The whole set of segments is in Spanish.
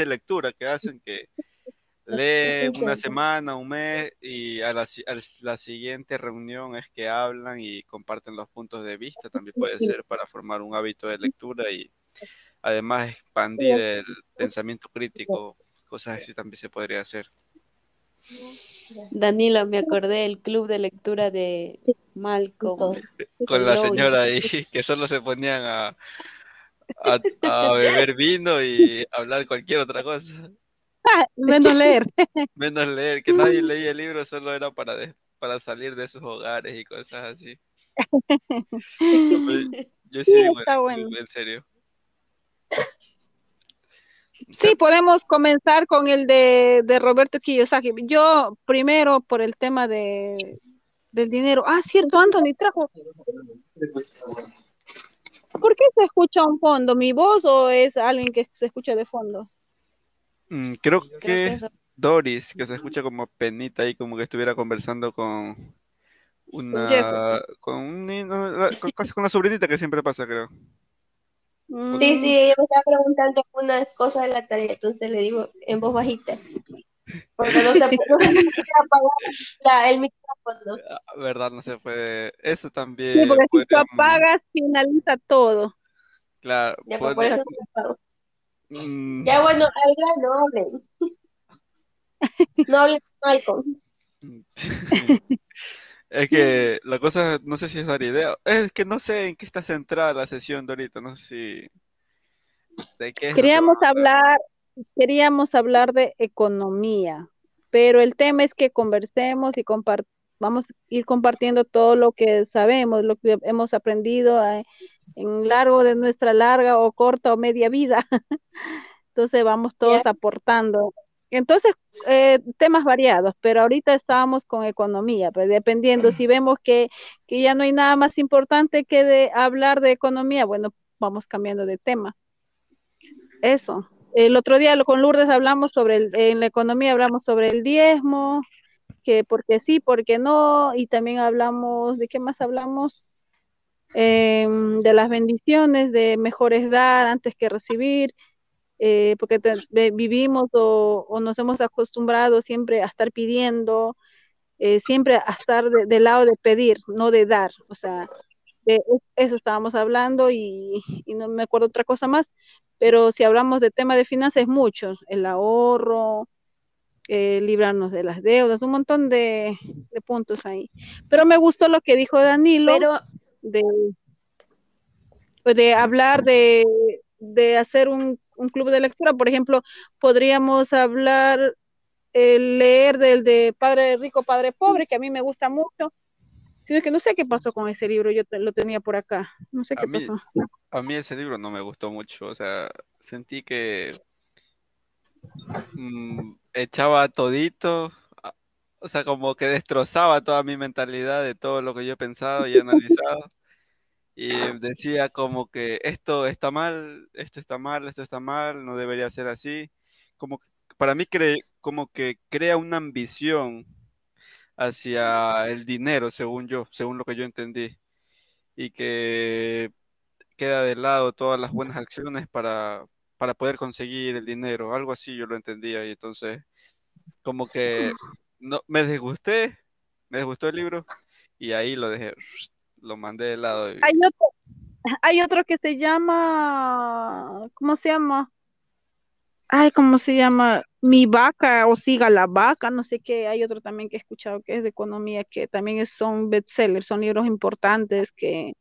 de lectura que hacen que lee una semana, un mes y a la, la, siguiente reunión es que hablan y comparten los puntos de vista. También puede ser para formar un hábito de lectura y además expandir el pensamiento crítico. Cosas así también se podría hacer. Danilo, me acordé del club de lectura de Malcolm. Con la señora ahí, que solo se ponían a, a, beber vino y hablar cualquier otra cosa. Menos leer. Menos leer, que nadie leía el libro, solo era para, para salir de sus hogares y cosas así. Yo sí, en serio. Sí, podemos comenzar con el de, de Roberto Kiyosaki. Yo primero por el tema de, del dinero. Ah, cierto, Anthony trajo. ¿Por qué se escucha un fondo? ¿Mi voz o es alguien que se escucha de fondo? Mm, creo que Doris, que se escucha como penita ahí, como que estuviera conversando con una. Con, con, con la sobrinita que siempre pasa, creo. Mm. Sí, sí, ella me estaba preguntando una cosa de la tarea, entonces le digo en voz bajita. Porque no se, puede apagar el micrófono. Verdad, no se puede. Eso también. Sí, porque si tú apagas, finaliza todo. Claro. Ya, pues, por eso se. Mm. Ya, bueno, al no hablen. No hablen, Malcolm. Es que la cosa, no sé si es dar idea. Es que no sé en qué está centrada la sesión de ahorita, no sé si. ¿De qué queríamos hablar, queríamos hablar de economía, pero el tema es que conversemos y vamos a ir compartiendo todo lo que sabemos, lo que hemos aprendido eh, en largo de nuestra larga o corta o media vida. Entonces vamos todos aportando entonces, eh, temas variados, pero ahorita estábamos con economía, pues dependiendo, si vemos que, que ya no hay nada más importante que de hablar de economía, bueno, vamos cambiando de tema. Eso. El otro día con Lourdes hablamos sobre, el, en la economía hablamos sobre el diezmo, que porque sí, porque no, y también hablamos, ¿de qué más hablamos? Em, de las bendiciones, de mejores dar antes que recibir, eh, porque vivimos o, nos hemos acostumbrado siempre a estar pidiendo, eh, siempre a estar del lado de pedir, no de dar. O sea, de eso estábamos hablando y, no me acuerdo otra cosa más, pero si hablamos de tema de finanzas, muchos, el ahorro, eh, librarnos de las deudas, un montón de, puntos ahí. Pero me gustó lo que dijo Danilo de, de hablar de, de hacer un un club de lectura. Por ejemplo, podríamos hablar, el leer del de Padre Rico, Padre Pobre, que a mí me gusta mucho. Sino que no sé qué pasó con ese libro, yo lo tenía por acá. No sé qué pasó. A mí ese libro no me gustó mucho, o sea, sentí que mm, echaba todito, o sea, como que destrozaba toda mi mentalidad de todo lo que yo he pensado y analizado y decía como que esto está mal, esto está mal, esto está mal, no debería ser así. Como que, para mí como que crea una ambición hacia el dinero, según yo, según lo que yo entendí, y que queda de lado todas las buenas acciones para, para poder conseguir el dinero, algo así yo lo entendía, y entonces como que no, me desgusté, me desgustó el libro, y ahí lo dejé lo mandé de lado. Hay, otro, hay otro que se llama, ¿cómo se llama? Ay, ¿cómo se llama? Mi vaca o siga la vaca, no sé qué. Hay otro también que he escuchado que es de economía, que también son bestsellers, son libros importantes que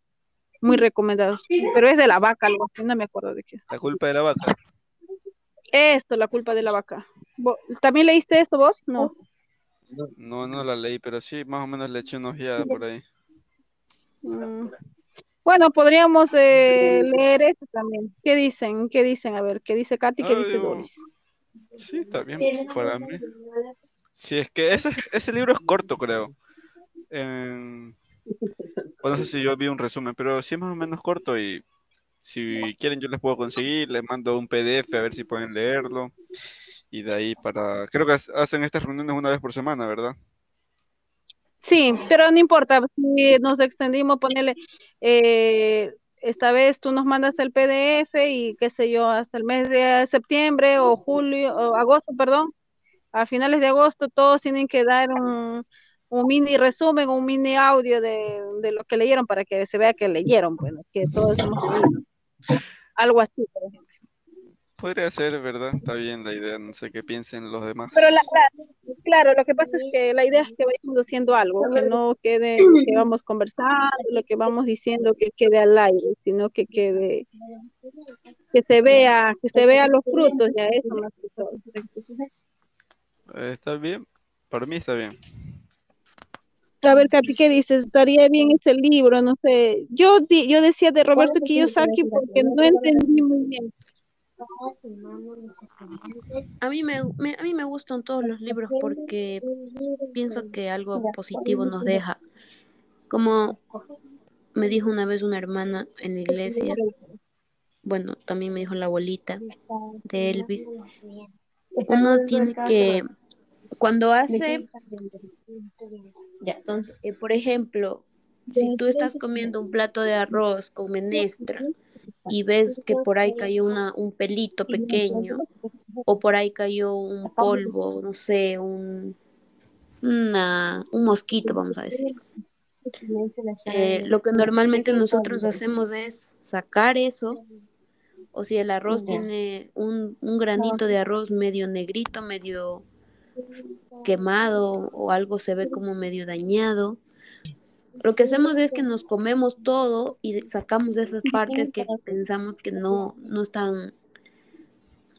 muy recomendados. Pero es de la vaca, algo así, no me acuerdo de qué. La culpa de la vaca. Esto, la culpa de la vaca. ¿También leíste esto vos? No. No, no la leí, pero sí, más o menos le eché una ojeada por ahí. Mm. Bueno, podríamos eh, leer esto también. ¿Qué dicen? ¿Qué dicen? A ver, ¿qué dice Katy? ¿Qué dice Doris? Sí, está bien para mí. Sí, es que ese, ese libro es corto, creo. bueno, no sé si yo vi un resumen, pero sí es más o menos corto y si quieren yo les puedo conseguir, les mando un PDF a ver si pueden leerlo. Y de ahí para... Creo que hacen estas reuniones una vez por semana, ¿verdad? Sí, pero no importa, si nos extendimos, ponerle, eh, esta vez tú nos mandas el PDF y qué sé yo, hasta el mes de septiembre o julio, o agosto, perdón, a finales de agosto todos tienen que dar un, un mini resumen, un mini audio de, de, lo que leyeron para que se vea que leyeron, bueno, que todos hemos leído. Algo así, por ejemplo. Podría ser, ¿verdad? Está bien la idea, no sé qué piensen los demás. Pero la, claro, lo que pasa es que la idea es que vayamos haciendo algo, que no quede que vamos conversando, lo que vamos diciendo que quede al aire, sino que quede, que se vea, que se vea los frutos, ya eso más que todo. Está bien, para mí está bien. A ver, Katy, ¿qué dices? Estaría bien ese libro, no sé. Yo, yo decía de Roberto Kiyosaki porque no entendí muy bien. A mí me, a mí me gustan todos los libros porque pienso que algo positivo nos deja. Como me dijo una vez una hermana en la iglesia, bueno, también me dijo la abuelita de Elvis, uno tiene que, cuando hace, eh, por ejemplo, si tú estás comiendo un plato de arroz con menestra, y ves que por ahí cayó una, un pelito pequeño o por ahí cayó un polvo, no sé, un, una, un mosquito, vamos a decir. Eh, lo que normalmente nosotros hacemos es sacar eso, o si el arroz tiene un, un granito de arroz medio negrito, medio quemado o algo se ve como medio dañado, lo que hacemos es que nos comemos todo y sacamos esas partes que pensamos que no, no están,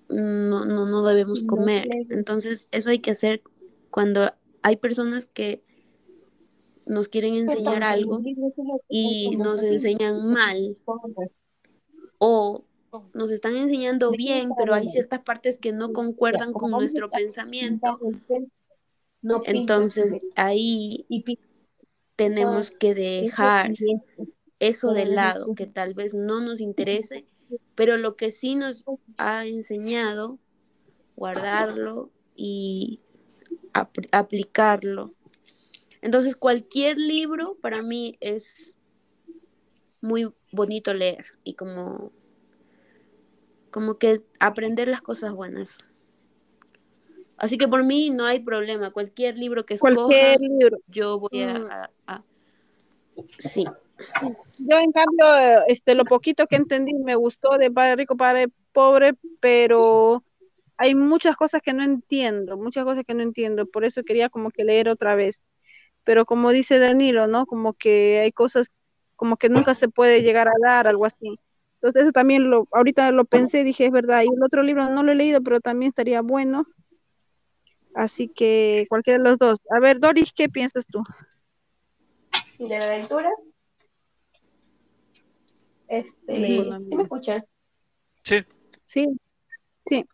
no, no, no debemos comer. Entonces, eso hay que hacer cuando hay personas que nos quieren enseñar algo y nos enseñan mal o nos están enseñando bien, pero hay ciertas partes que no concuerdan con nuestro pensamiento. Entonces ahí tenemos que dejar eso de lado, que tal vez no nos interese, pero lo que sí nos ha enseñado, guardarlo y aplicarlo. Entonces, cualquier libro para mí es muy bonito leer y como, como que aprender las cosas buenas. Así que por mí no hay problema. Cualquier libro que escoja, yo voy mm. a, Sí. Yo en cambio, este, lo poquito que entendí me gustó de Padre Rico, Padre Pobre, pero hay muchas cosas que no entiendo, muchas cosas que no entiendo, por eso quería como que leer otra vez. Pero como dice Danilo, ¿no? Como que hay cosas como que nunca se puede llegar a dar, algo así. Entonces eso también lo, ahorita lo pensé, dije, es verdad, y el otro libro no lo he leído, pero también estaría bueno. Así que cualquiera de los dos. A ver, Doris, ¿qué piensas tú? De la aventura. Este, ¿sí me escuchan? Sí. Sí. Sí.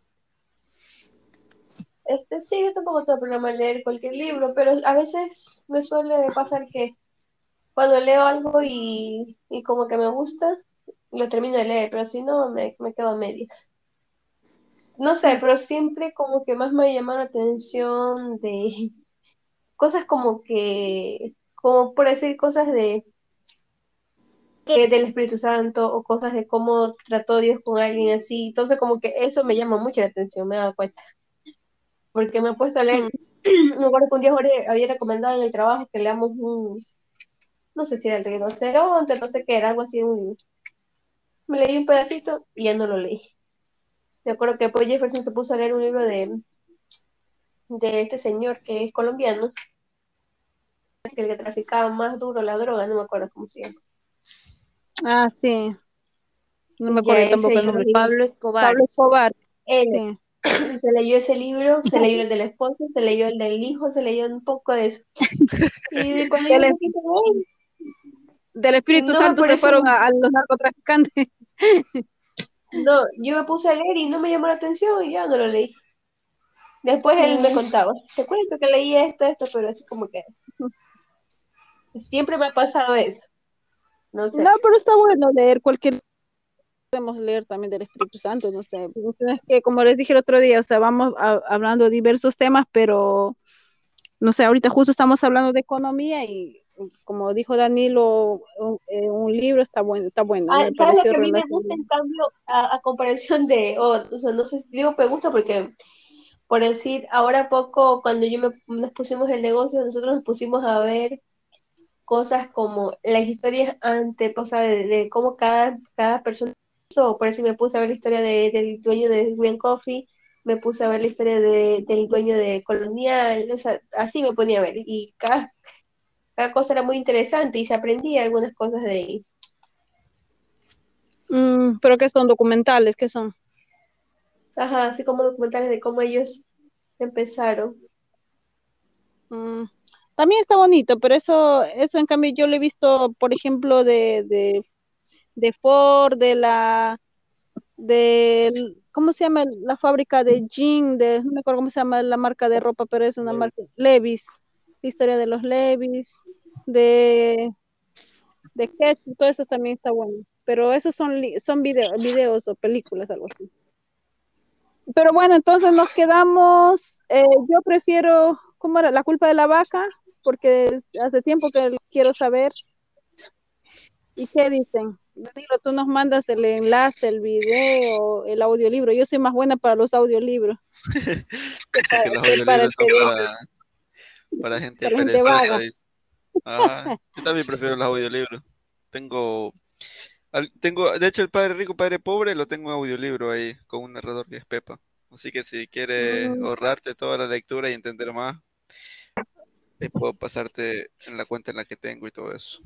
Este, sí, yo tampoco tengo problema en leer cualquier libro, pero a veces me suele pasar que cuando leo algo y, y como que me gusta, lo termino de leer, pero si no, me, me quedo a medias no sé, pero siempre como que más me llama la atención de cosas como que, como por decir cosas de del Espíritu Santo o cosas de cómo trató Dios con alguien así. Entonces como que eso me llama mucho la atención, me he dado cuenta. Porque me he puesto a leer, me acuerdo que un día había recomendado en el trabajo que leamos un, no sé si era el rinoceronte, no sé qué, era algo así, un Me leí un pedacito y ya no lo leí. Me acuerdo que después Jefferson se puso a leer un libro de, de este señor que es colombiano, que el que traficaba más duro la droga, no me acuerdo cómo se llama. Ah, sí. No me acuerdo tampoco el nombre. Pablo Escobar. Pablo Escobar. Se leyó ese libro, se leyó el del esposo, se leyó el del hijo, se leyó un poco de eso. Y de cuando del, del Espíritu Santo se fueron a, a los narcotraficantes. No, yo me puse a leer y no me llamó la atención y ya no lo leí. Después él me contaba, te cuento que leí esto, esto, pero así como que siempre me ha pasado eso. No, sé. no pero está bueno leer cualquier podemos leer también del Espíritu Santo, no sé, es que como les dije el otro día, o sea, vamos hablando de diversos temas, pero no sé, ahorita justo estamos hablando de economía y como dijo Danilo, un, eh, libro está bueno, está bueno. Ah, ¿Sabes lo que a mí me gusta en cambio a, comparación de, o sea, no sé, digo me gusta porque, por decir, ahora poco, cuando yo me, nos pusimos el negocio, nosotros nos pusimos a ver cosas como las historias ante, o sea, de, cómo cada, cada persona por eso me puse a ver la historia del dueño de Green Coffee, me puse a ver la historia de, del dueño de Colonial, o sea, así me ponía a ver, y cada, cada cosa era muy interesante y se aprendía algunas cosas de ahí. Mm, ¿Pero qué son documentales? ¿Qué son? Ajá, así como documentales de cómo ellos empezaron. Mm, también está bonito, pero eso, eso en cambio yo lo he visto, por ejemplo, de, de de Ford, de la, de, ¿cómo se llama? La fábrica de jean, de, no me acuerdo cómo se llama la marca de ropa, pero es una marca, Levis, historia de los Levis, de, de Ketchup, todo eso también está bueno. Pero esos son, son videos o películas, algo así. Pero bueno, entonces nos quedamos, eh, yo prefiero, ¿cómo era? La culpa de la vaca, porque hace tiempo que quiero saber. ¿Y qué dicen? Danilo, tú nos mandas el enlace, el video, el audiolibro. Yo soy más buena para los audiolibros. para, que los audiolibros son para, gente perezosa. Ah, yo también prefiero los audiolibros. Tengo, tengo, de hecho, el Padre Rico, Padre Pobre lo tengo en audiolibro ahí, con un narrador que es Pepa. Así que si quieres mm. ahorrarte toda la lectura y entender más, puedo pasarte en la cuenta en la que tengo y todo eso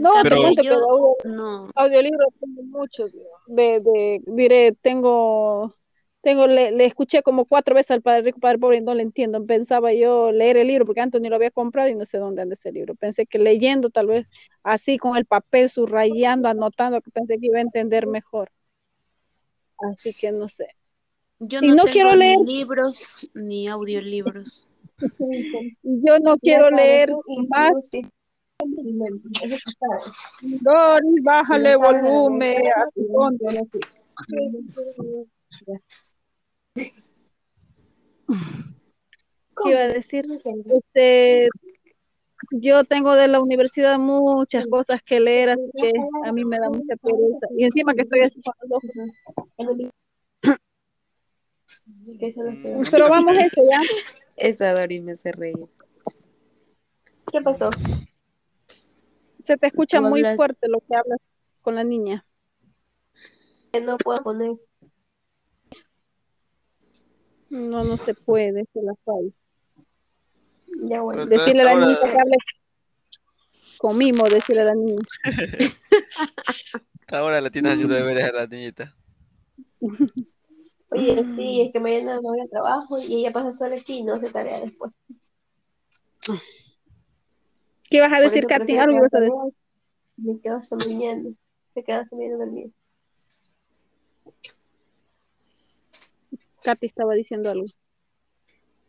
no, pero, yo, no. audiolibros tengo muchos. De, de, diré, tengo, tengo le, escuché como cuatro veces al Padre Rico, Padre Pobre y no le entiendo. Pensaba yo leer el libro porque antes ni lo había comprado y no sé dónde anda ese libro. Pensé que leyendo tal vez así con el papel, subrayando, anotando, que pensé que iba a entender mejor. Así que no sé. Yo no, no quiero leer libros ni audiolibros. yo no quiero leer más Doris, bájale volumen a tu fondo. ¿Qué iba a decir? Este, yo tengo de la universidad muchas cosas que leer, así que a mí me da mucha pereza. Y encima que estoy así con los Pero vamos a eso ya. Esa Doris me hace reír. ¿Qué pasó? Se te escucha muy fuerte lo que hablas con la niña. No puedo poner. No, no se puede, se la falla. Ya bueno. Decirle a la niña que mimo, decirle a la niña. Ahora la tienes haciendo deberes a la niñita. Oye, sí, es que mañana no voy a trabajo y ella pasa sola aquí y no hace tarea después. ¿Qué vas a decir, Katy? Algo ibas a decir. Me quedo soñando. Se queda soñando dormida. Katy estaba diciendo algo.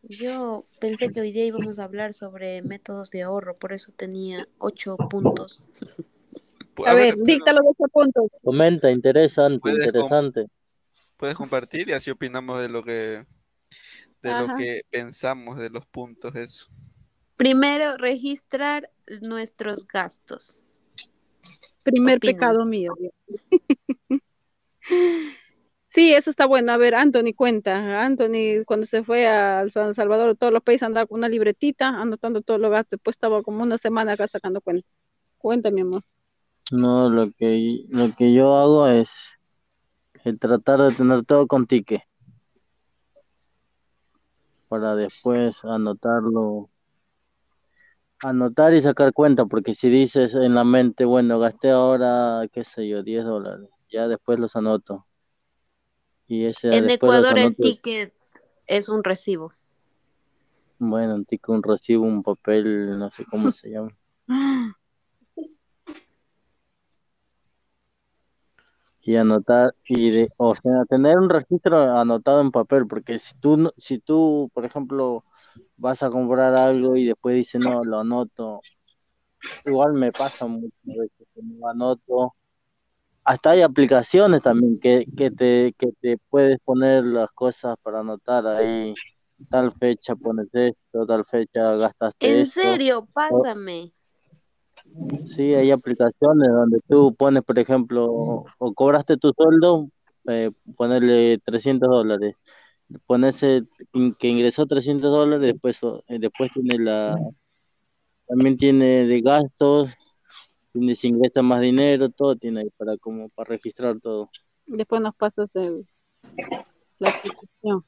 Yo pensé que hoy día íbamos a hablar sobre métodos de ahorro, por eso tenía ocho puntos. A, ver, dicta los ocho puntos. Comenta, interesante, interesante. puedes compartir y así opinamos de lo que de lo que pensamos de los puntos eso. Primero, registrar nuestros gastos. Primer pecado mío. sí, eso está bueno. A ver, Anthony cuenta. Anthony, cuando se fue a San Salvador, todos los países andaba con una libretita, anotando todos los gastos. Después estaba como una semana acá sacando cuenta. Cuenta, mi amor. No, lo que, lo que yo hago es el tratar de tener todo con tique para después anotarlo anotar y sacar cuenta, porque si dices en la mente, bueno, gasté ahora, qué sé yo, 10 dólares, ya después los anoto. Y en Ecuador el ticket es un recibo. Bueno, un ticket, un recibo, un papel, no sé cómo se llama. y anotar y de, o sea tener un registro anotado en papel porque si tú si tú por ejemplo vas a comprar algo y después dices no lo anoto igual me pasa muchas veces que no anoto hasta hay aplicaciones también que, que te que te puedes poner las cosas para anotar ahí tal fecha pones esto, tal fecha gastaste ¿En serio? Pásame. Sí, hay aplicaciones donde tú pones, por ejemplo, o cobraste tu sueldo, eh, ponerle 300 dólares. Pones que ingresó 300 dólares, después, eh, después tiene la... También tiene de gastos, tiene si ingresa más dinero, todo tiene ahí para como para registrar todo. Después nos pasas el, la aplicación,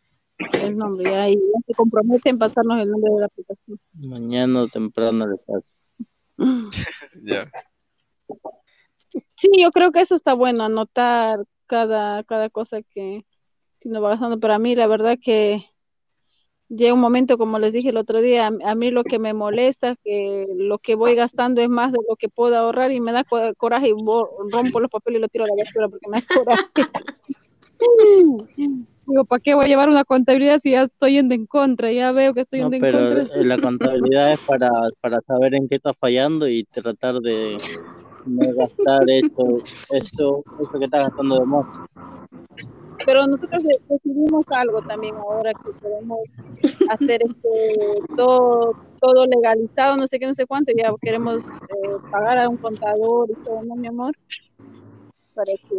el nombre, ahí se compromete en pasarnos el nombre de la aplicación. Mañana o temprano le paso. Ya. Sí, yo creo que eso está bueno, anotar cada, cada cosa que, que nos va gastando. Pero a mí, la verdad que llega un momento, como les dije el otro día, a, mí lo que me molesta, que lo que voy gastando es más de lo que puedo ahorrar y me da coraje y rompo los papeles y lo tiro a la basura porque me da coraje. Digo, ¿para qué voy a llevar una contabilidad si ya estoy yendo en contra? Ya veo que estoy yendo en contra. Pero la contabilidad es para, para saber en qué está fallando y tratar de no gastar esto, esto, esto que está gastando de más. Pero nosotros decidimos algo también ahora que podemos hacer este, todo, todo legalizado, no sé qué, no sé cuánto, ya queremos eh, pagar a un contador y todo, ¿no, mi amor? para que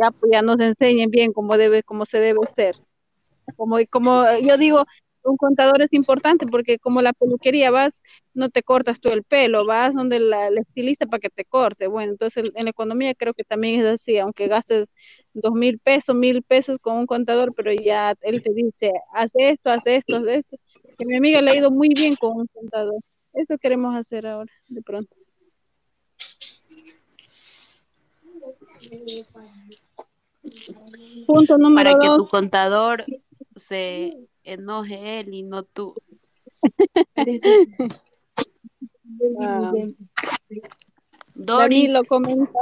ya, pues, ya nos enseñen bien cómo debe, cómo se debe ser. Como, como yo digo, un contador es importante porque como la peluquería vas, no te cortas tú el pelo, vas donde la, el estilista para que te corte. Bueno, entonces en la economía creo que también es así, aunque gastes dos mil pesos, mil pesos con un contador, pero ya él te dice, haz esto, haz esto, haz esto. Que mi amiga le ha ido muy bien con un contador. Eso queremos hacer ahora, de pronto. Punto número Para que tu contador se enoje él y no tú. Ah. Doris. lo comenta.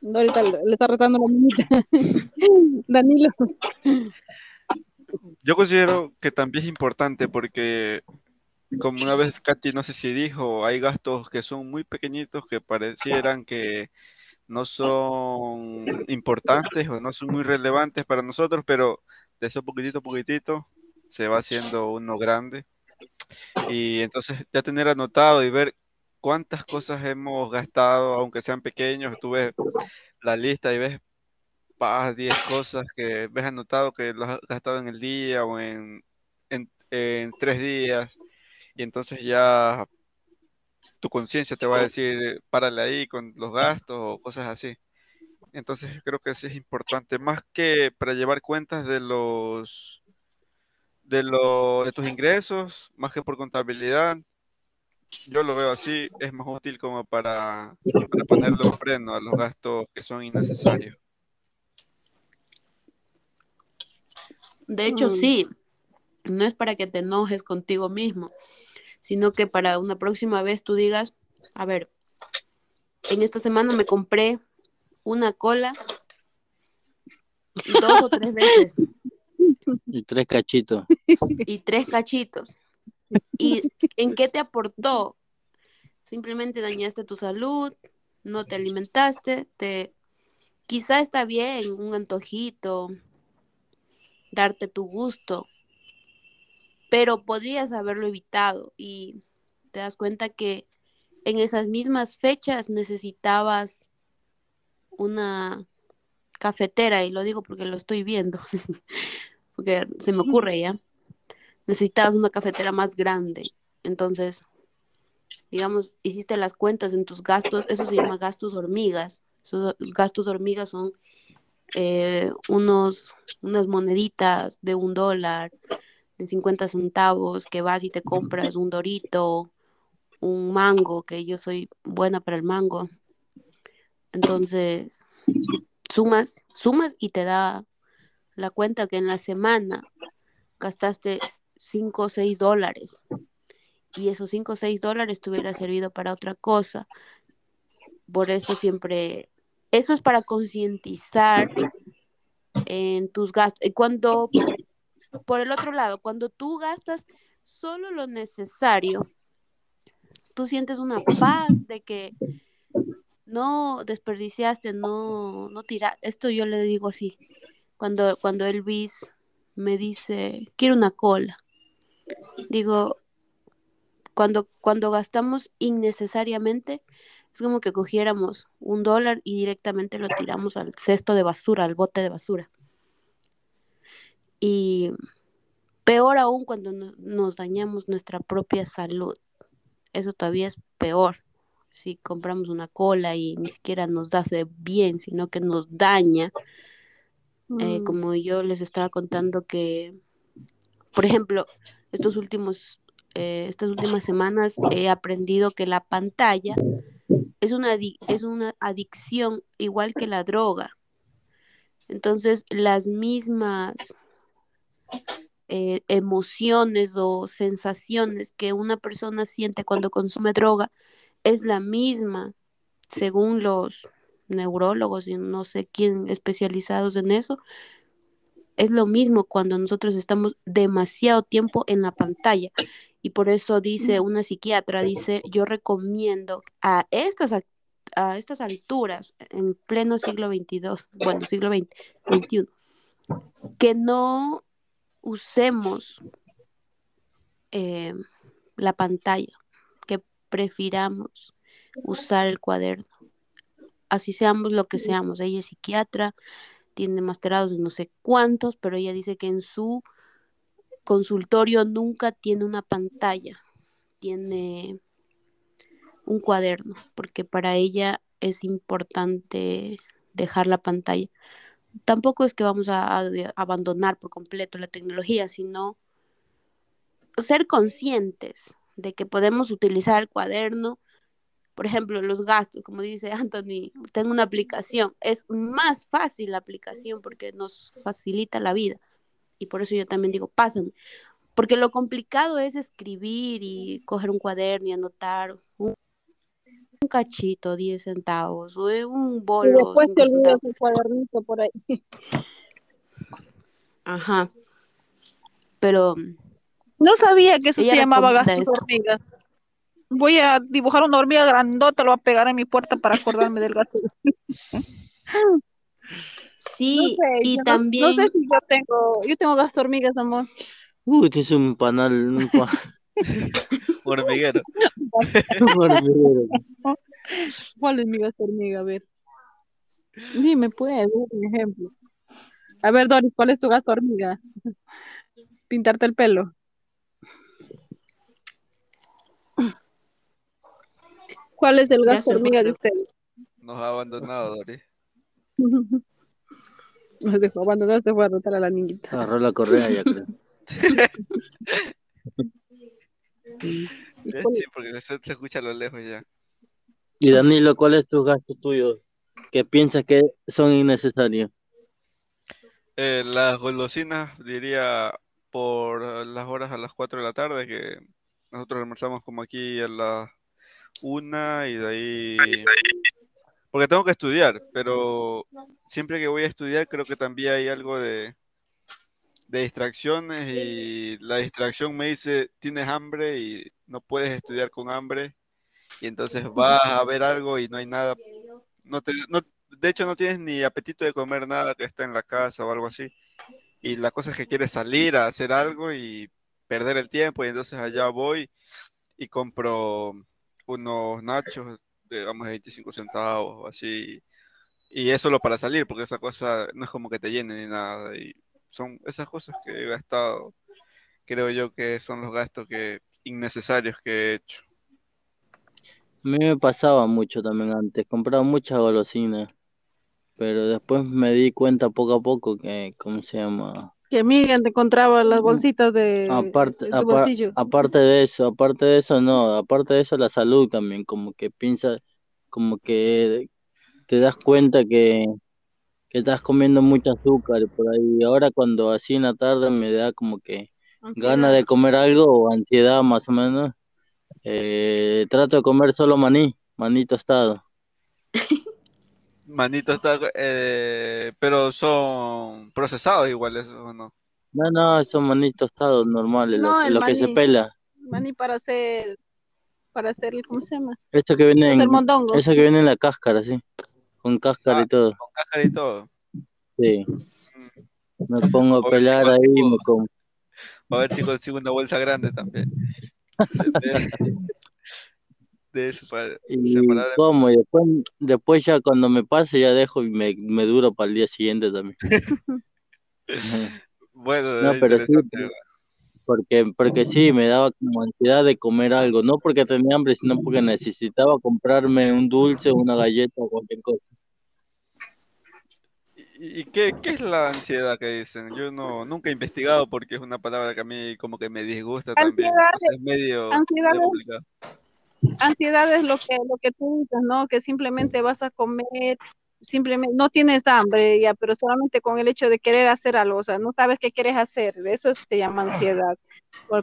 Dorita le está retando la minita. Danilo. Yo considero que también es importante porque, como una vez Katy, no sé si dijo, hay gastos que son muy pequeñitos que parecieran que no son importantes o no son muy relevantes para nosotros, pero de eso poquitito a poquitito se va haciendo uno grande. Y entonces ya tener anotado y ver cuántas cosas hemos gastado, aunque sean pequeños, tú ves la lista y ves 10 cosas que ves anotado que lo has gastado en el día o en, en, en tres días. Y entonces ya tu conciencia te va a decir, párale ahí con los gastos o cosas así. Entonces creo que sí es importante, más que para llevar cuentas de los de los de tus ingresos, más que por contabilidad. Yo lo veo así, es más útil como para, para ponerle un freno a los gastos que son innecesarios. De hecho, mm. sí, no es para que te enojes contigo mismo, sino que para una próxima vez tú digas, a ver, en esta semana me compré una cola dos o tres veces. Y tres cachitos. Y tres cachitos. ¿Y en qué te aportó? Simplemente dañaste tu salud, no te alimentaste, te quizá está bien un antojito, darte tu gusto, pero podrías haberlo evitado y te das cuenta que en esas mismas fechas necesitabas una cafetera, y lo digo porque lo estoy viendo, porque se me ocurre ya, necesitabas una cafetera más grande. Entonces, digamos, hiciste las cuentas en tus gastos, eso se llama gastos hormigas. Esos gastos hormigas son eh, unos, unas moneditas de un dólar, de 50 centavos, que vas y te compras un dorito, un mango, que yo soy buena para el mango. Entonces, sumas, sumas y te da la cuenta que en la semana gastaste 5 o 6 dólares y esos 5 o 6 dólares te servido para otra cosa. Por eso siempre, eso es para concientizar en tus gastos. Y cuando por el otro lado, cuando tú gastas solo lo necesario, tú sientes una paz de que no desperdiciaste, no, no tiraste. Esto yo le digo así. Cuando, cuando Elvis me dice, quiero una cola. Digo, cuando, cuando gastamos innecesariamente, es como que cogiéramos un dólar y directamente lo tiramos al cesto de basura, al bote de basura. Y peor aún cuando nos dañamos nuestra propia salud. Eso todavía es peor. Si compramos una cola y ni siquiera nos hace bien, sino que nos daña. Eh, mm. como yo les estaba contando que, por ejemplo, estos últimos, eh, estas últimas semanas he aprendido que la pantalla es una, es una adicción igual que la droga. Entonces, las mismas eh, emociones o sensaciones que una persona siente cuando consume droga es la misma, según los neurólogos y no sé quién especializados en eso, es lo mismo cuando nosotros estamos demasiado tiempo en la pantalla. Y por eso dice una psiquiatra, dice, yo recomiendo a estas, a estas alturas, en pleno siglo XXII, bueno, siglo XXI, que no usemos eh, la pantalla, prefiramos usar el cuaderno. Así seamos lo que seamos. Ella es psiquiatra, tiene masterados de no sé cuántos, pero ella dice que en su consultorio nunca tiene una pantalla, tiene un cuaderno, porque para ella es importante dejar la pantalla. Tampoco es que vamos a, abandonar por completo la tecnología, sino ser conscientes de que podemos utilizar el cuaderno, por ejemplo, los gastos, como dice Anthony, tengo una aplicación, es más fácil la aplicación porque nos facilita la vida y por eso yo también digo, pásame. Porque lo complicado es escribir y coger un cuaderno y anotar un, cachito, 10 centavos, o un bolo. Y después te olvidas el cuadernito por ahí. Ajá. Pero. No sabía que eso se llamaba gastos de hormigas. Voy a dibujar una hormiga grandota, lo voy a pegar en mi puerta para acordarme del gasto. Sí, y también. No, sé si yo tengo, yo tengo gas hormigas, amor. Uy, tienes un panal, un hormiguero. ¿Cuál es mi gas hormiga? A ver. Dime, puedes, un ejemplo. A ver, Doris, ¿cuál es tu gas hormiga? Pintarte el pelo. ¿Cuál es el gas hormiga de usted? Nos ha abandonado, Doris. Nos dejó abandonar, se fue a rotar a la niñita. Agarró la correa ya creo. sí, porque se, se escucha a lo lejos ya. Y Danilo, ¿cuál es tu gasto tuyo que piensas que son innecesarios? Eh, las golosinas, diría, por las horas a las 4 de la tarde, que nosotros almorzamos como aquí a las 1 y de ahí porque tengo que estudiar, pero siempre que voy a estudiar creo que también hay algo de, distracciones y la distracción me dice, tienes hambre y no puedes estudiar con hambre y entonces vas a ver algo y no hay nada. No te, de hecho no tienes ni apetito de comer nada que está en la casa o algo así. Y la cosa es que quieres salir a hacer algo y perder el tiempo y entonces allá voy y compro unos nachos digamos, 25 centavos o así. Y eso solo para salir, porque esa cosa no es como que te llene ni nada. Y son esas cosas que he gastado, creo yo que son los gastos que innecesarios que he hecho. A mí me pasaba mucho también antes, compraba muchas golosinas, pero después me di cuenta poco a poco que, ¿cómo se llama? Que Miriam te encontraba las bolsitas de, aparte, aparte de eso, aparte de eso no, aparte de eso la salud también, como que piensas, como que te das cuenta que, que estás comiendo mucho azúcar por ahí. Ahora cuando así en la tarde me da como que gana de comer algo o ansiedad más o menos, eh, trato de comer solo maní, maní tostado. Manito está, eh, pero son procesados iguales o no? No, no, son maní tostados normales, lo, que se pela. Maní para hacer, para hacer, ¿cómo se llama? Eso que viene, en, eso que viene en la cáscara, sí, con cáscara y ah, todo. Con cáscara y todo. Sí. Me pongo a pelear ahí y me como. A ver si consigo una bolsa grande también. De, eso para y como y después, después ya cuando me pase ya dejo y me, me duro para el día siguiente también. bueno, no, pero sí, porque, porque sí, me daba como ansiedad de comer algo, no porque tenía hambre, sino porque necesitaba comprarme un dulce, una galleta o cualquier cosa. ¿Y qué, qué, es la ansiedad que dicen? Yo no nunca he investigado porque es una palabra que a mí como que me disgusta también. es medio, ansiedad, ansiedad es lo que lo que tú dices, ¿no? Que simplemente vas a comer, simplemente no tienes hambre ya, pero solamente con el hecho de querer hacer algo, o sea, no sabes qué quieres hacer, eso se llama ansiedad.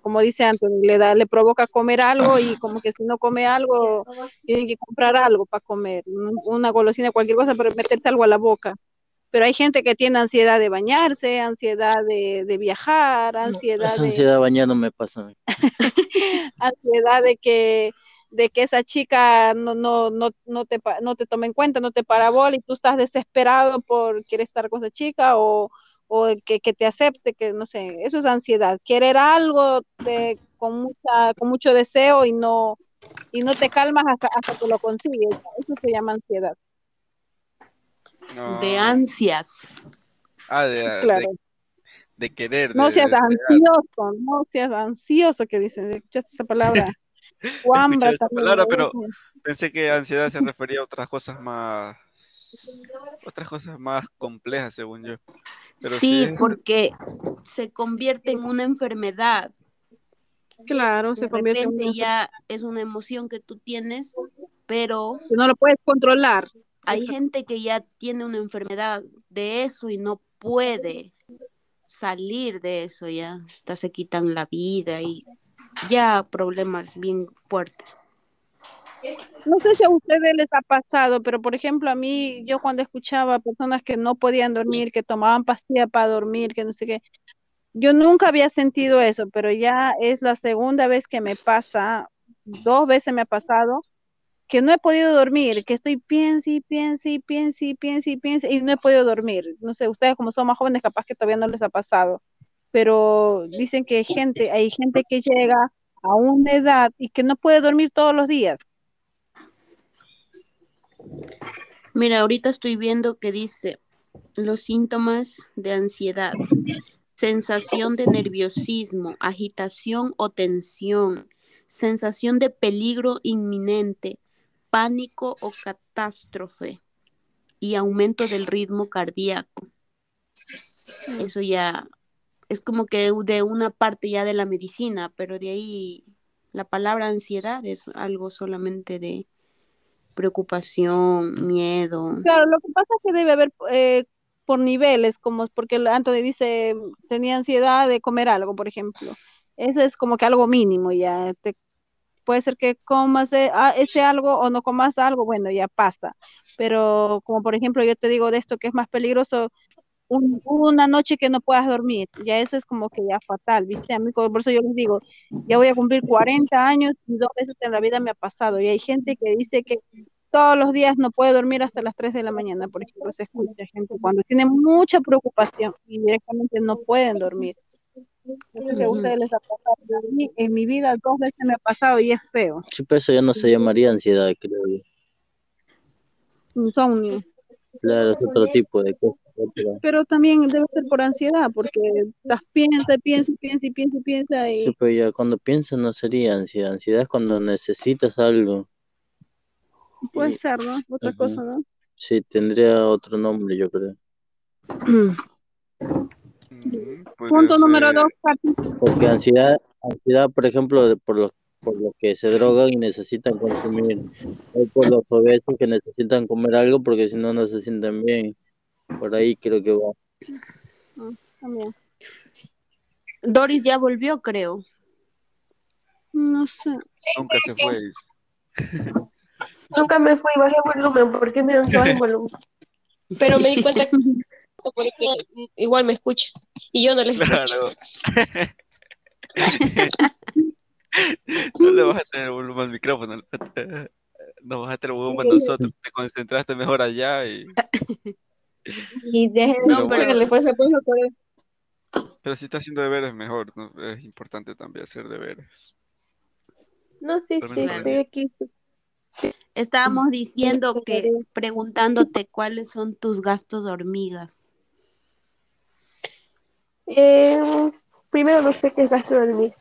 como dice Anthony, le da, le provoca comer algo y como que si no come algo, tiene que comprar algo para comer, una golosina, cualquier cosa, para meterse algo a la boca pero hay gente que tiene ansiedad de bañarse, ansiedad de, de viajar, ansiedad esa ansiedad de bañar no me pasa. ansiedad de que de que esa chica no, no, no, no, te, no te tome en cuenta, no te parabola y tú estás desesperado por querer estar con esa chica o, o que, que, te acepte, que no sé, eso es ansiedad, querer algo de, con, mucha, con mucho deseo y no, y no te calmas hasta, hasta que lo consigues, eso se llama ansiedad. De ansias. Ah, de, claro. de, querer. No seas ansioso, no seas ansioso, que dicen, escuchaste esa palabra. Esa palabra, pero pensé que ansiedad se refería a otras cosas más, otras cosas más complejas, según yo. sí, porque se convierte en una enfermedad. Claro, se convierte en una... ya es una emoción que tú tienes, pero no lo puedes controlar. Hay gente que ya tiene una enfermedad de eso y no puede salir de eso, ya hasta se quitan la vida y ya problemas bien fuertes. No sé si a ustedes les ha pasado, pero por ejemplo a mí, yo cuando escuchaba personas que no podían dormir, que tomaban pastilla para dormir, que no sé qué, yo nunca había sentido eso, pero ya es la segunda vez que me pasa, dos veces me ha pasado, que no he podido dormir, que estoy piense y piense y piense y piense y piense y no he podido dormir. No sé, ustedes como son más jóvenes capaz que todavía no les ha pasado, pero dicen que hay gente, hay gente que llega a una edad y que no puede dormir todos los días. Mira, ahorita estoy viendo que dice los síntomas de ansiedad, sensación de nerviosismo, agitación o tensión, sensación de peligro inminente, pánico o catástrofe y aumento del ritmo cardíaco. Eso ya es como que de una parte ya de la medicina, pero de ahí la palabra ansiedad es algo solamente de preocupación, miedo. Claro, lo que pasa es que debe haber eh, por niveles, como porque Anthony dice tenía ansiedad de comer algo, por ejemplo. Eso es como que algo mínimo ya. Te puede ser que comas e, ah, ese algo o no comas algo, bueno, ya pasa. Pero como por ejemplo yo te digo de esto que es más peligroso, una noche que no puedas dormir, ya eso es como que ya fatal, ¿viste? A mí por eso yo les digo, ya voy a cumplir 40 años y dos veces en la vida me ha pasado. Y hay gente que dice que todos los días no puede dormir hasta las 3 de la mañana, por ejemplo, se escucha gente cuando tiene mucha preocupación y directamente no pueden dormir. No sé si a ustedes les ha pasado. En mi vida dos veces me ha pasado y es feo. Sí, pero eso ya no se llamaría ansiedad, creo yo. Insomnio. Claro, es otro tipo de cosas. Pero también debe ser por ansiedad, porque las piensa, piensa, piensa y piensa y piensa. Y... Sí, pero ya cuando piensas no sería ansiedad. Ansiedad es cuando necesitas algo. Puede ser, ¿no? Otra cosa, ¿no? Sí, tendría otro nombre, yo creo. Punto número dos, Porque ansiedad, ansiedad, por ejemplo, por los por los que se drogan y necesitan consumir, o por los obesos que necesitan comer algo porque si no, no se sienten bien. Por ahí creo que va. Ah, Doris ya volvió, creo. No sé. Nunca se fue. Nunca me fui, bajé volumen porque me dan el volumen. Pero me di cuenta que porque igual me escucha y yo no le escucho. Claro. no le vas a tener volumen al micrófono. No vas a tener volumen nosotros. Te concentraste mejor allá y. Y dejen no, pero... el esfuerzo por Pero si está haciendo deberes, mejor, ¿no? Es importante también hacer deberes. No, sí, sí, estoy aquí. Estábamos diciendo que, preguntándote cuáles son tus gastos hormigas. Eh, primero no sé qué es gasto hormigas.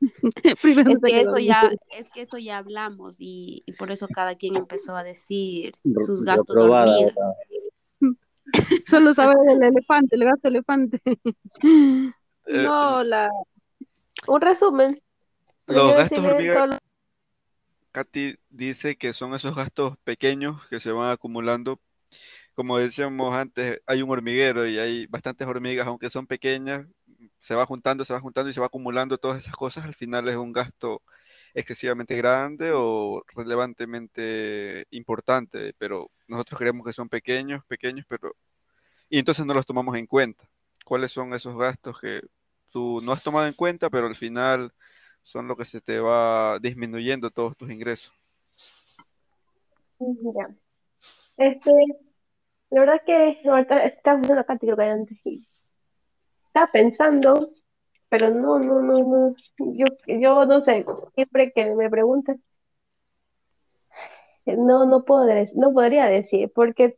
es que eso ya, es que eso ya hablamos y, por eso cada quien empezó a decir sus gastos hormigas. Solo sabe del elefante, el gasto elefante. no, la un resumen. Los gastos hormigas. Katy dice que son esos gastos pequeños que se van acumulando. Como decíamos antes, hay un hormiguero y hay bastantes hormigas, aunque son pequeñas, se va juntando, se va juntando y se va acumulando todas esas cosas. Al final es un gasto excesivamente grande o relevantemente importante, pero nosotros creemos que son pequeños, pequeños, pero... Y entonces no los tomamos en cuenta. ¿Cuáles son esos gastos que tú no has tomado en cuenta, pero al final son lo que se te va disminuyendo todos tus ingresos. Mira, este, la verdad que ahorita estaba acá que antes estaba pensando, pero no, no, no, no, yo, yo no sé, siempre que me preguntan, no, no puedo, no podría decir, porque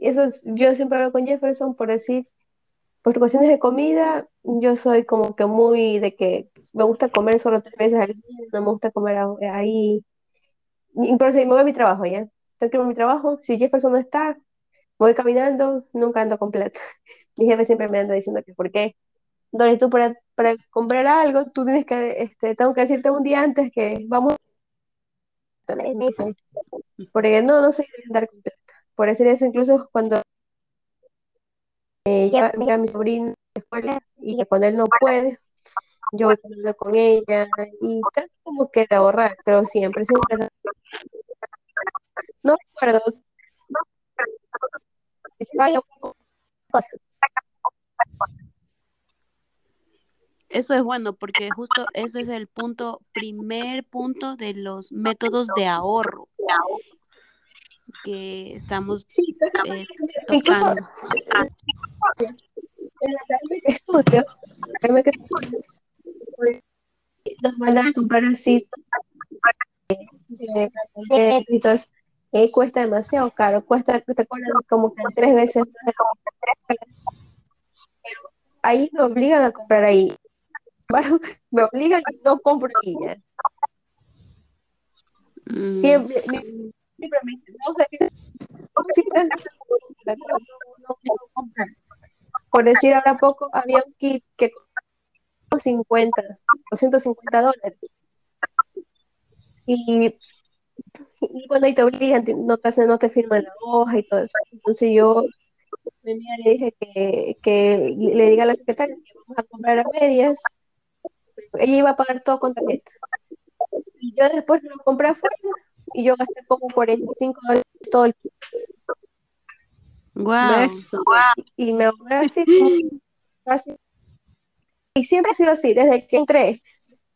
eso yo siempre hablo con Jefferson por decir, por cuestiones de comida, yo soy como que muy de que me gusta comer solo tres veces al día, no me gusta comer ahí. Incluso me voy a mi trabajo, ¿ya? Tengo que ir a mi trabajo, si Jefferson no está, voy caminando, nunca ando completo. Mi jefe siempre me anda diciendo que por qué. Entonces tú para, para comprar algo, tú tienes que, este, tengo que decirte un día antes que vamos. Porque no, no sé andar completa. Por decir eso, incluso cuando eh, lleva, a mi sobrino a la escuela y que cuando él no puede, yo voy caminando con ella y tal como que de ahorrar, pero siempre, siempre. No recuerdo. Eso es bueno porque justo eso es el punto, primer punto de los métodos de ahorro que estamos eh, tocando. Estudio, nos van a comprar así entonces eh, cuesta demasiado caro, cuesta, te como que tres veces ahí me obligan a comprar ahí. Me obligan y no compro ahí ya. Mm. Siempre, siempre me dicen, no, siempre no, no, comprar. Por decir ahora poco, había un kit que 50, 250 dólares. Y, y bueno, ahí te obligan, no te, no te firman la hoja y todo eso. Entonces yo le dije que, que le diga a la secretaria que vamos a comprar a medias. Ella iba a pagar todo con tarjeta. Y yo después lo compré afuera y yo gasté como 45 dólares todo el Wow. Y me voy así, así y siempre ha sido así, desde que entré.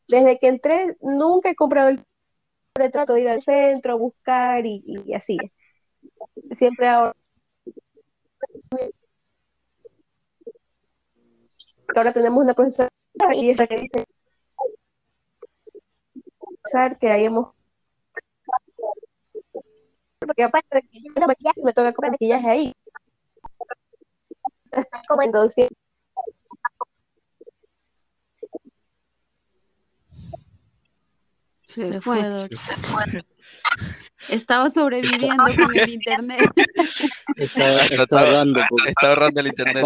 Desde que entré, nunca he comprado el trato de ir al centro, buscar y, y así. Siempre ahora. Ahora tenemos una profesora y es la que dice que ahí hemos porque aparte de que yo me toca comprar maquillaje ahí como en 200 Se, fue. Estaba sobreviviendo con el internet. Está, ahorrando. Está ahorrando el internet.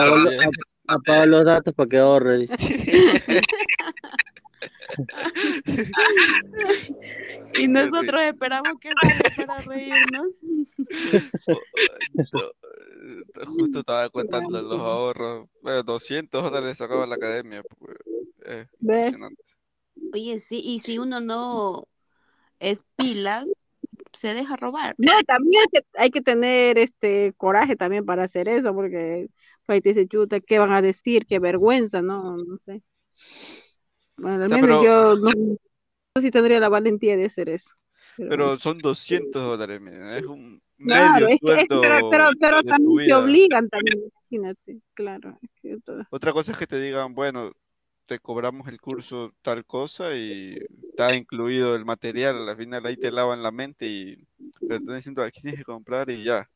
Apaga, los datos para que ahorre. y nosotros esperamos que sea para reírnos. Justo estaba contando los ahorros. 200 dólares sacaba la academia. Pues, es impresionante. Oye, sí, y si uno no es pilas, se deja robar. No, también hay que, tener este coraje también para hacer eso, porque pues te dice, chuta, ¿qué van a decir? Qué vergüenza, ¿no? No sé. Bueno, al menos yo no, sé si tendría la valentía de hacer eso. Pero, son 200 dólares, es un Claro, pero, pero, también te obligan también, imagínate, claro. Otra cosa es que te digan, bueno, te cobramos el curso tal cosa y está incluido el material, al final ahí te lavan la mente y te están diciendo aquí tienes que comprar y ya.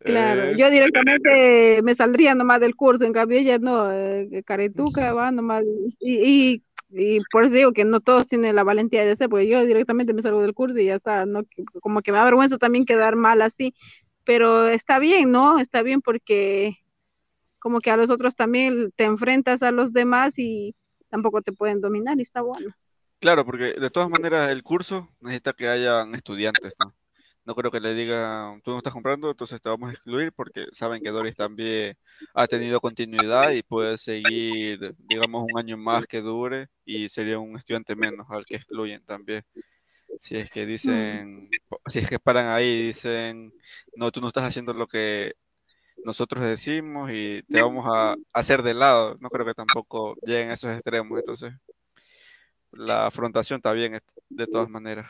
Claro, eh, yo directamente me saldría nomás del curso, en cambio ella no, eh, caretuca va nomás y, y y por eso digo que no todos tienen la valentía de hacer, porque yo directamente me salgo del curso y ya está, no como que me da vergüenza también quedar mal así, pero está bien, ¿no? Está bien porque como que a los otros también te enfrentas a los demás y tampoco te pueden dominar y está bueno. Claro, porque de todas maneras el curso necesita que hayan estudiantes, ¿no? No creo que le digan, tú no estás comprando, entonces te vamos a excluir porque saben que Doris también ha tenido continuidad y puede seguir, digamos, un año más que dure y sería un estudiante menos al que excluyen también. Si es que dicen, si es que paran ahí dicen, no, tú no estás haciendo lo que nosotros decimos y te vamos a hacer de lado, no creo que tampoco lleguen a esos extremos, entonces la afrontación está bien de todas maneras.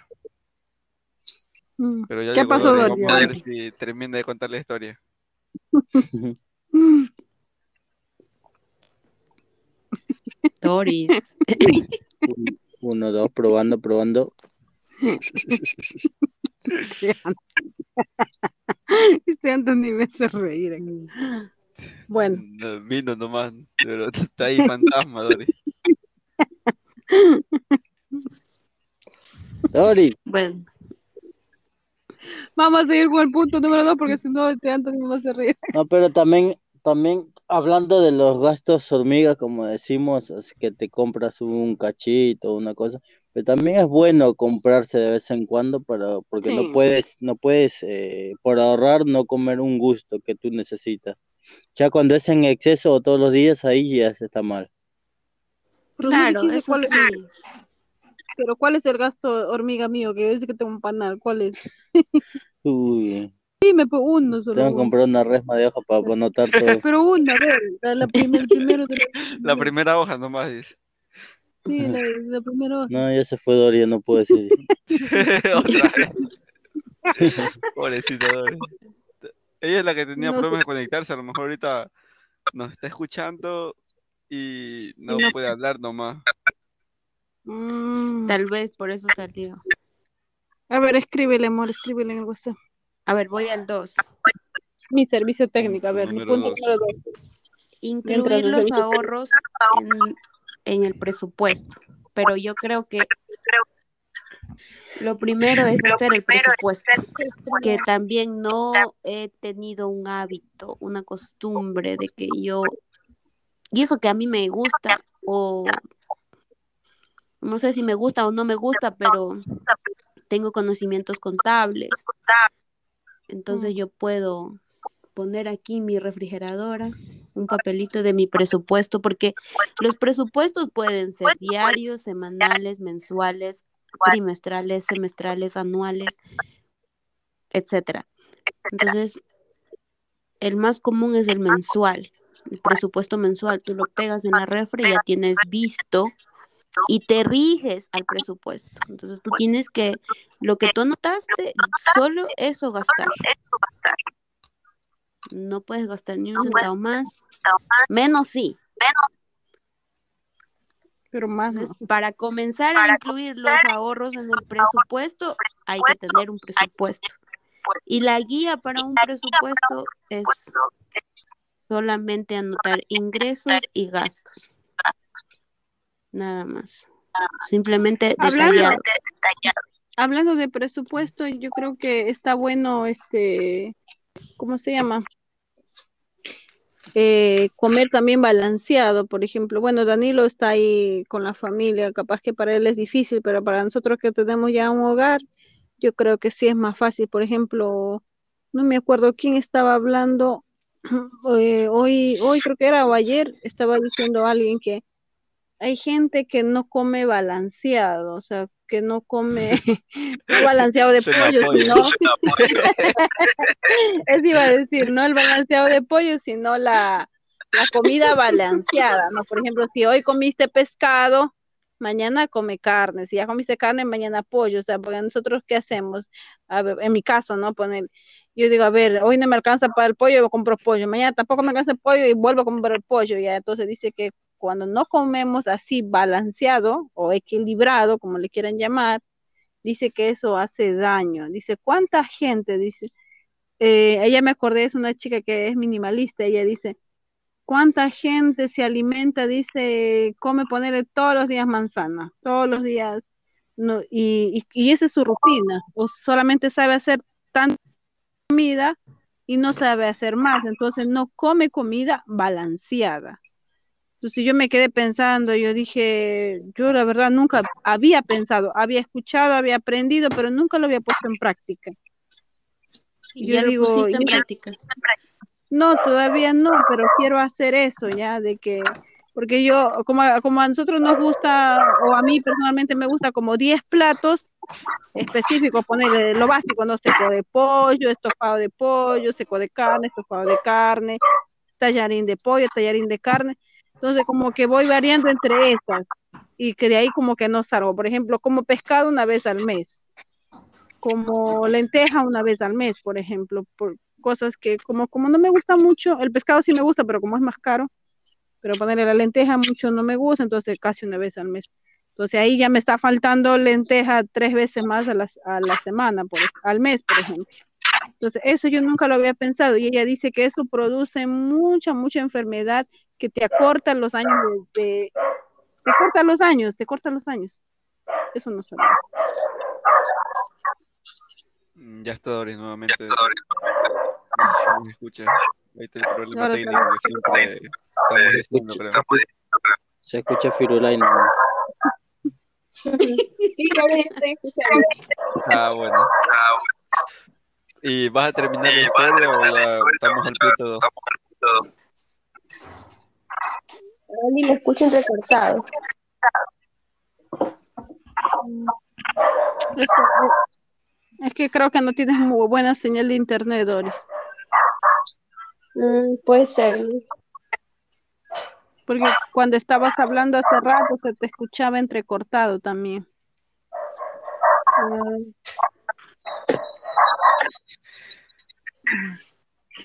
Mm. Pero ya ¿Qué pasó, Doris? Vamos a ver si termina de contar la historia. Doris. Uno, dos, probando, probando. Este Anthony me hace reír. Bueno. vino nomás, pero está ahí fantasma, Doris. Doris. Bueno. Vamos a seguir con el punto número dos porque si no, este Anthony me va a hacer reír. No, pero también, también hablando de los gastos hormiga, como decimos, es que te compras un cachito, una cosa, pero también es bueno comprarse de vez en cuando para, porque no puedes, no puedes, eh, por ahorrar, no comer un gusto que tú necesitas. Ya cuando es en exceso o todos los días, ahí ya se está mal. Claro, eso sí. Pero ¿cuál es el gasto hormiga mío? Que yo dice que tengo un panal, ¿cuál es? Uy. Sí, me pongo uno solo. Tengo que comprar una resma de hoja para anotar todo. Pero una, a ver, la, primer, primero de la... la... primera hoja nomás dice. Sí, la, la, primera hoja. No, ya se fue Doria, no puedo decir. Otra vez. Pobrecita Doria. Ella es la que tenía problemas de conectarse, a lo mejor ahorita nos está escuchando y no puede hablar nomás. Mm. Tal vez por eso salió. A ver, escríbele, amor, escríbele en el WhatsApp. A ver, voy al 2. Mi servicio técnico, a ver, mi punto número 2. Incluir los ahorros en, el presupuesto. Pero yo creo que lo primero es hacer el presupuesto, que también no he tenido un hábito, una costumbre de que yo, y eso que a mí me gusta, o no sé si me gusta o no me gusta, pero tengo conocimientos contables. Entonces yo puedo poner aquí mi refrigeradora, un papelito de mi presupuesto, porque los presupuestos pueden ser diarios, semanales, mensuales, trimestrales, semestrales, anuales, etcétera. Entonces, el más común es el mensual, el presupuesto mensual. Tú lo pegas en la refri y ya tienes visto y te riges al presupuesto. Entonces tú tienes que, lo que tú anotaste, solo eso gastar. No puedes gastar ni un centavo más. Menos sí. Pero más Para comenzar a incluir los ahorros en el presupuesto, hay que tener un presupuesto. Y la guía para un presupuesto es solamente anotar ingresos y gastos nada más. Simplemente detallado. Hablando, de presupuesto, yo creo que está bueno, este, ¿cómo se llama? Eh, comer también balanceado, por ejemplo. Bueno, Danilo está ahí con la familia, capaz que para él es difícil, pero para nosotros que tenemos ya un hogar, yo creo que sí es más fácil. Por ejemplo, no me acuerdo quién estaba hablando, eh, hoy, hoy creo que era o ayer, estaba diciendo alguien que hay gente que no come balanceado, o sea, que no come balanceado de pollo, sino eso iba a decir, no el balanceado de pollo, sino la, la comida balanceada, ¿no? Por ejemplo, si hoy comiste pescado, mañana come carne, si ya comiste carne, mañana pollo, o sea, porque nosotros qué hacemos, a ver, en mi caso, ¿no? Poner, yo digo, a ver, hoy no me alcanza para el pollo, yo compro pollo, mañana tampoco me alcanza el pollo y vuelvo a comprar el pollo, ya, entonces dice que cuando no comemos así balanceado o equilibrado, como le quieran llamar, dice que eso hace daño, dice, ¿cuánta gente? Dice, eh, ella me acordé, es una chica que es minimalista, ella dice, ¿Cuánta gente se alimenta? Dice, come ponerle todos los días manzana, todos los días, no, y, y, esa es su rutina, o solamente sabe hacer tanta comida y no sabe hacer más, entonces no come comida balanceada. Entonces yo me quedé pensando, yo dije, yo la verdad nunca había pensado, había escuchado, había aprendido, pero nunca lo había puesto en práctica. Y ya lo pusiste en práctica. No, todavía no, pero quiero hacer eso ya, de que, porque yo, como, como a nosotros nos gusta, o a mí personalmente me gusta como 10 platos específicos, poner lo básico, ¿no? Seco de pollo, estofado de pollo, seco de carne, estofado de carne, tallarín de pollo, tallarín de carne. Entonces, como que voy variando entre estas y que de ahí como que no salgo. Por ejemplo, como pescado una vez al mes, como lenteja una vez al mes, por ejemplo, por, cosas que como, como no me gusta mucho, el pescado sí me gusta, pero como es más caro, pero ponerle la lenteja mucho no me gusta, entonces casi una vez al mes. Entonces ahí ya me está faltando lenteja tres veces más a la, a la semana, por, al mes, por ejemplo. Entonces eso yo nunca lo había pensado y ella dice que eso produce mucha, mucha enfermedad que te acorta los años de, te corta los años, te corta los años. Eso no sabía. Mm, ya está Doris nuevamente. Ya está Doris no me escucha. Ahí está el problema técnico que siempre estamos diciendo, creo. Se escucha Firulai Ah, bueno. ¿Y vas a terminar la historia o ya estamos al punto 2? Ni lo escucho entrecortado. Es que creo que no tienes muy buena señal de internet, Doris. Mm, puede ser. Porque cuando estabas hablando hace rato se te escuchaba entrecortado también.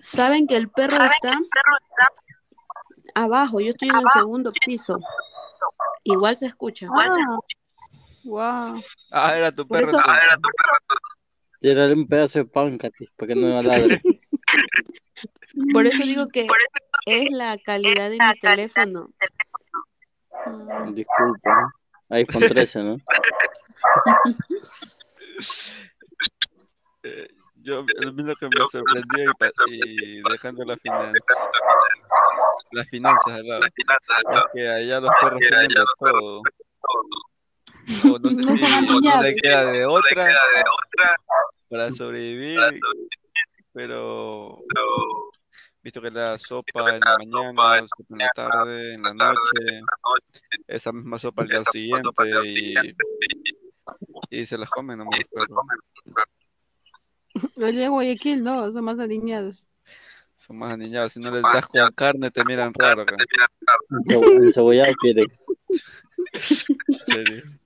Saben que el perro está abajo, yo estoy en el segundo piso. Igual se escucha. Ah, wow. Ah, era tu perro. Era un pedazo de pan, Katy, para que no ladre. Por eso digo que es la calidad de mi teléfono. Mm. Disculpa, iPhone 13, ¿no? Yo, a mí lo que me sorprendió y, dejando las finanzas, las finanzas al lado, es que allá los perros tienen de todo. O no sé si no le queda de otra para sobrevivir, pero visto que la sopa en la mañana, la sopa en la tarde, en la noche, esa misma sopa al día siguiente y, y se las comen no me perros. Los de Guayaquil no, son más aniñados. Son más aniñados, si no les das con carne te miran raro acá. El cebollado quiere.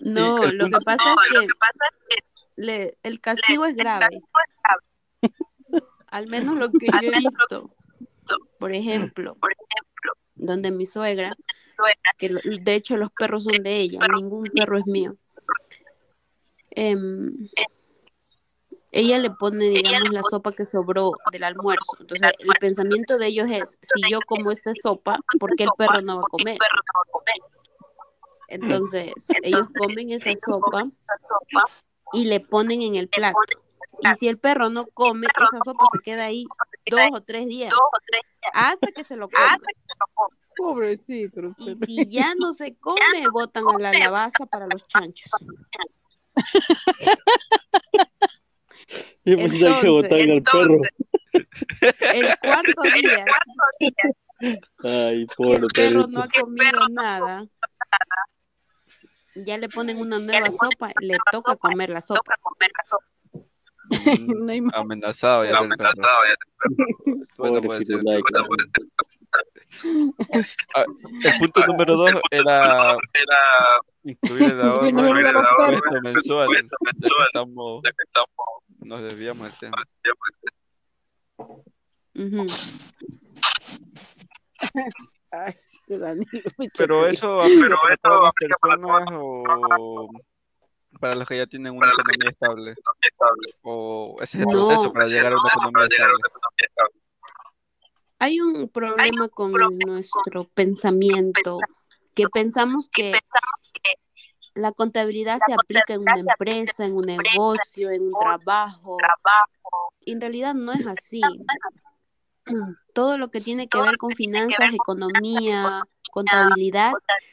No, lo que pasa es que el castigo es grave. Al menos lo que yo he visto. Por ejemplo, donde mi suegra, que de hecho los perros son de ella, ningún perro es mío. Em, ella le pone, digamos, la sopa que sobró del almuerzo. Entonces, el pensamiento de ellos es, si yo como esta sopa, ¿por qué el perro no va a comer? Entonces, ellos comen esa sopa y le ponen en el plato. Y si el perro no come, esa sopa se queda ahí dos o tres días. Hasta que se lo come. Pobrecito. Y si ya no se come, botan a la lavaza para los chanchos. Y pues entonces, que botar al perro. El cuarto día. Ay, pobre el perro no ha comido nada ya le ponen una nueva sopa, le toca comer la sopa. Mm, amenazado ya del perro. Bueno, puede ser. Ah, el punto número dos era, era incluir el ahorro el mensual. Estamos, nos desviamos del tema. Pero eso aplica para todas las personas o para los que ya tienen una economía estable. O ese es el proceso para llegar a una economía estable. Hay un problema con nuestro pensamiento, que pensamos que la contabilidad se aplica en una empresa, en un negocio, en un trabajo. En realidad no es así. Todo lo que tiene que ver con finanzas, economía, contabilidad,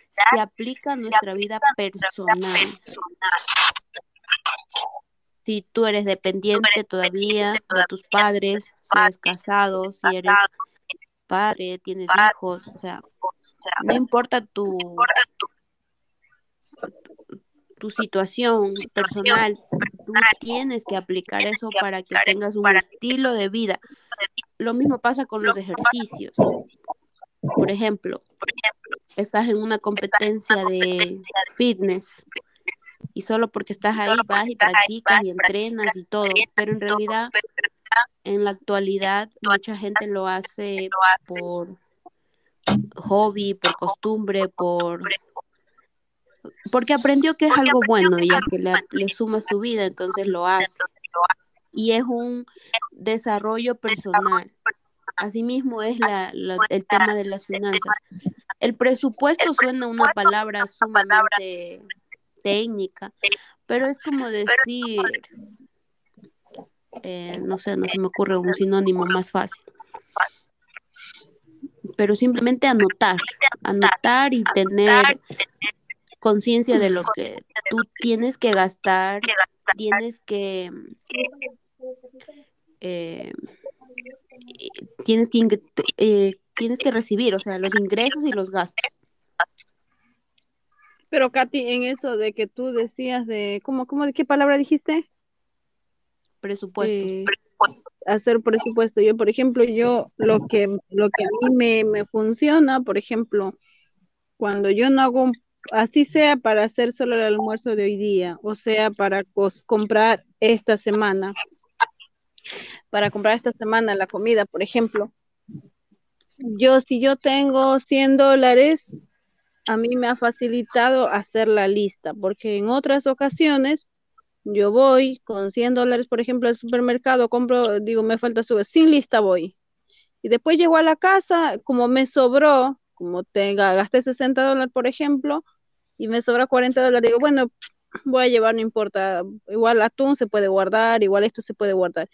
se aplica a nuestra vida personal. Si tú eres dependiente todavía de tus padres, si eres casado, si eres padre, tienes hijos, o sea, no importa tu, tu situación personal, tú tienes que aplicar eso para que tengas un estilo de vida. Lo mismo pasa con los ejercicios. Por ejemplo, estás en una competencia de fitness y solo porque estás ahí vas y practicas y entrenas y todo, pero en realidad en la actualidad mucha gente lo hace por hobby, por costumbre, por porque aprendió que es algo bueno y que le, le suma su vida, entonces lo hace. Y es un desarrollo personal. Asimismo es la, el tema de las finanzas. El presupuesto suena una palabra sumamente técnica, pero es como decir, eh, no sé, no se me ocurre un sinónimo más fácil. Pero simplemente anotar, anotar y tener conciencia de lo que tú tienes que gastar, tienes que eh, tienes que eh, tienes que recibir, o sea, los ingresos y los gastos. Pero Katy, en eso de que tú decías de, ¿cómo, cómo, de qué palabra dijiste? Presupuesto. Eh, hacer presupuesto. Yo, por ejemplo, yo lo que, lo que a mí me, me funciona, por ejemplo, cuando yo no hago así sea para hacer solo el almuerzo de hoy día, o sea para comprar esta semana, para comprar esta semana la comida, por ejemplo, yo si yo tengo 100 dólares, a mí me ha facilitado hacer la lista, porque en otras ocasiones yo voy con 100 dólares, por ejemplo, al supermercado, compro, digo, me falta subir, sin lista voy. Y después llego a la casa, como me sobró, como tenga, gasté 60 dólares, por ejemplo, y me sobra 40 dólares, digo, bueno, voy a llevar, no importa, igual atún se puede guardar, igual esto se puede guardar.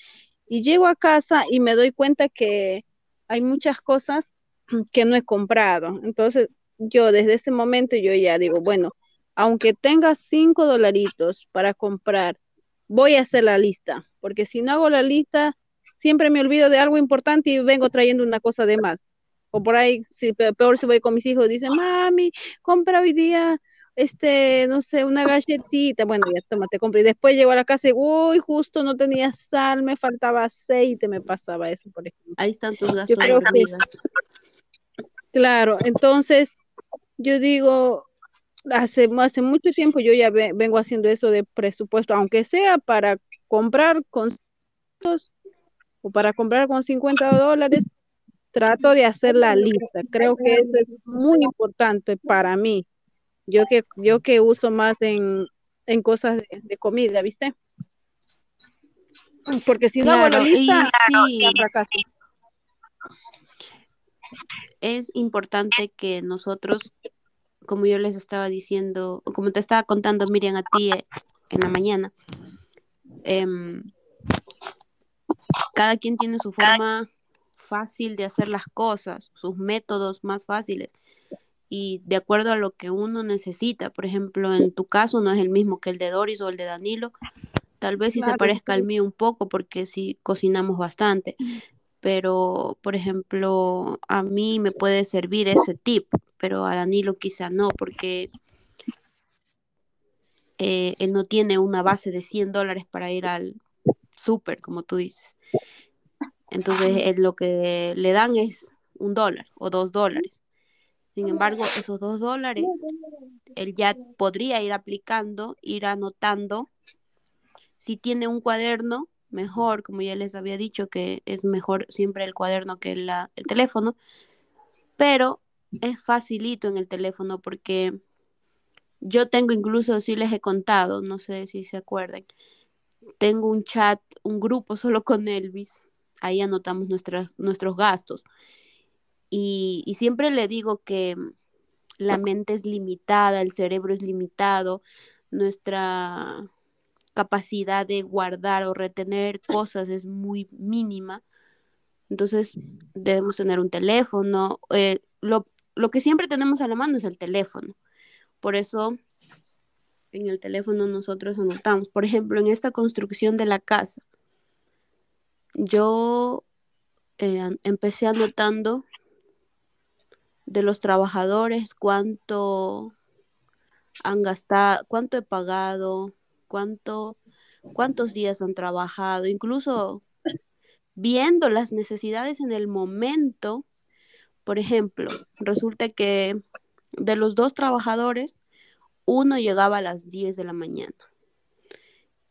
Y llego a casa y me doy cuenta que hay muchas cosas que no he comprado. Entonces, yo desde ese momento yo ya digo, bueno, aunque tenga 5 dolaritos para comprar, voy a hacer la lista, porque si no hago la lista, siempre me olvido de algo importante y vengo trayendo una cosa de más. O por ahí, si, peor si voy con mis hijos, dicen, mami, compra hoy día este, no sé, una galletita, bueno, ya toma, te compré. Y después llego a la casa y, uy, justo no tenía sal, me faltaba aceite, me pasaba eso, por ejemplo. Ahí están tus gastos de Claro, entonces, yo digo, hace, hace mucho tiempo yo ya vengo haciendo eso de presupuesto, aunque sea para comprar con o para comprar con 50 dólares, trato de hacer la lista. Creo que eso es muy importante para mí yo que, yo que uso más en, en cosas de, comida, ¿viste? Porque si no la lista, sí. Es importante que nosotros, como yo les estaba diciendo, como te estaba contando Miriam a ti eh, en la mañana, em, cada quien tiene su forma fácil de hacer las cosas, sus métodos más fáciles y de acuerdo a lo que uno necesita. Por ejemplo, en tu caso no es el mismo que el de Doris o el de Danilo. Tal vez sí se parezca al mío un poco porque sí cocinamos bastante. Pero, por ejemplo, a mí me puede servir ese tip, pero a Danilo quizá no, porque eh, él no tiene una base de 100 dólares para ir al súper, como tú dices. Entonces, lo que le dan es un dólar o dos dólares. Sin embargo, esos dos dólares, él ya podría ir aplicando, ir anotando. Si tiene un cuaderno, mejor, como ya les había dicho, que es mejor siempre el cuaderno que el teléfono, pero es facilito en el teléfono porque yo tengo incluso, si les he contado, no sé si se acuerdan, tengo un chat, un grupo solo con Elvis, ahí anotamos nuestras, nuestros gastos. Y, y siempre le digo que la mente es limitada, el cerebro es limitado, nuestra capacidad de guardar o retener cosas es muy mínima. Entonces debemos tener un teléfono. Eh, lo, lo, que siempre tenemos a la mano es el teléfono. Por eso en el teléfono nosotros anotamos. Por ejemplo, en esta construcción de la casa, yo eh, empecé anotando de los trabajadores cuánto han gastado, cuánto he pagado, cuánto, cuántos días han trabajado, incluso viendo las necesidades en el momento. Por ejemplo, resulta que de los dos trabajadores, uno llegaba a las 10 de la mañana.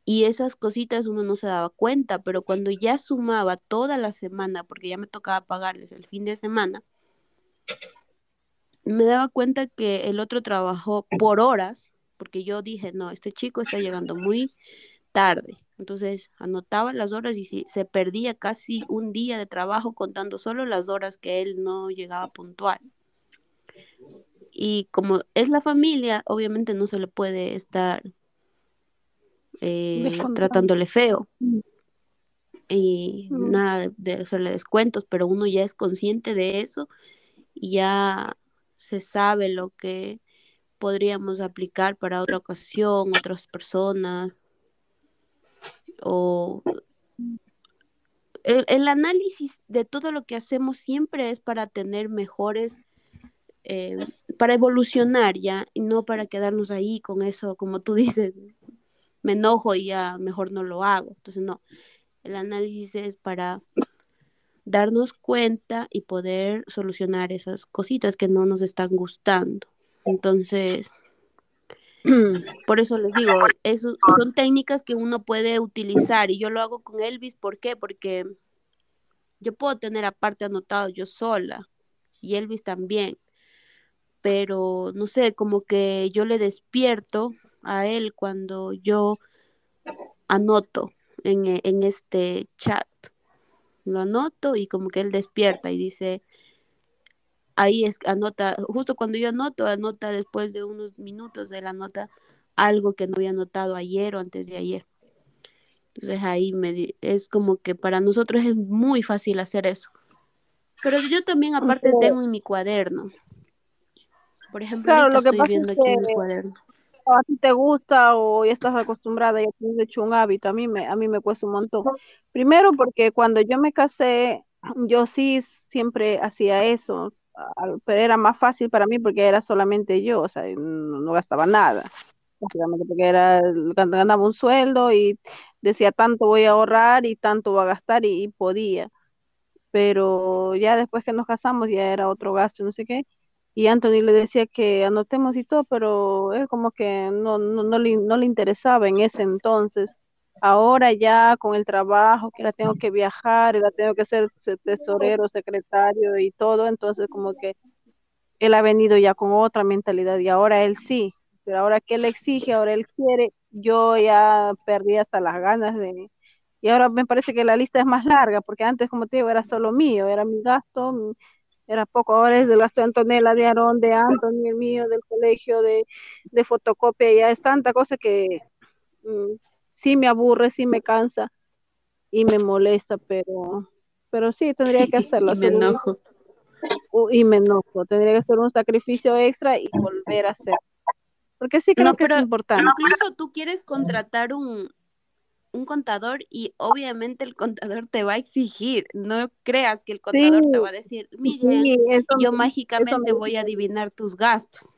Y esas cositas uno no se daba cuenta, pero cuando ya sumaba toda la semana, porque ya me tocaba pagarles el fin de semana, me daba cuenta que el otro trabajó por horas, porque yo dije, no, este chico está llegando muy tarde. Entonces anotaba las horas y se perdía casi un día de trabajo contando solo las horas que él no llegaba puntual y como es la familia, obviamente no se le puede estar eh, tratándole feo mm. y mm. nada de hacerle descuentos, pero uno ya es consciente de eso y ya se sabe lo que podríamos aplicar para otra ocasión, otras personas o el, análisis de todo lo que hacemos siempre es para tener mejores eh, para evolucionar ya y no para quedarnos ahí con eso, como tú dices, me enojo y ya mejor no lo hago. Entonces, no, el análisis es para darnos cuenta y poder solucionar esas cositas que no nos están gustando. Entonces, por eso les digo, eso son técnicas que uno puede utilizar y yo lo hago con Elvis, ¿por qué? Porque yo puedo tener aparte anotado yo sola y Elvis también pero no sé, como que yo le despierto a él cuando yo anoto en, en este chat. Lo anoto y como que él despierta y dice, ahí es, anota, justo cuando yo anoto, anota después de unos minutos, él anota algo que no había anotado ayer o antes de ayer. Entonces ahí me, es como que para nosotros es muy fácil hacer eso. Pero yo también aparte tengo en mi cuaderno, por ejemplo, claro, lo que estoy viendo aquí en mi cuaderno. A ti te gusta o ya estás acostumbrada, ya tienes hecho un hábito, a mí me, a mí me cuesta un montón. Primero porque cuando yo me casé, yo sí siempre hacía eso, pero era más fácil para mí porque era solamente yo, o sea, no, gastaba nada. Básicamente porque era, ganaba un sueldo y decía tanto voy a ahorrar y tanto voy a gastar y podía. Pero ya después que nos casamos ya era otro gasto, no sé qué y Anthony le decía que anotemos y todo, pero él como que no, no, no, le, no le interesaba en ese entonces. Ahora ya con el trabajo, que la tengo que viajar, la tengo que ser tesorero, secretario y todo, entonces como que él ha venido ya con otra mentalidad y ahora él sí, pero ahora que él exige, ahora él quiere, yo ya perdí hasta las ganas de... Y ahora me parece que la lista es más larga, porque antes, como te digo, era solo mío, era mi gasto, era poco, ahora es de gasto de Antonella, de Aarón, de Anthony, el mío, del colegio, de, de fotocopia, ya es tanta cosa que mm, sí me aburre, sí me cansa y me molesta, pero, pero sí, tendría que hacerlo. y me enojo. y me enojo, tendría que hacer un sacrificio extra y volver a hacer. Porque sí creo que es importante. Incluso tú quieres contratar un, un contador y obviamente el contador te va a exigir. No creas que el contador te va a decir, Miguel, yo mágicamente voy a adivinar tus gastos.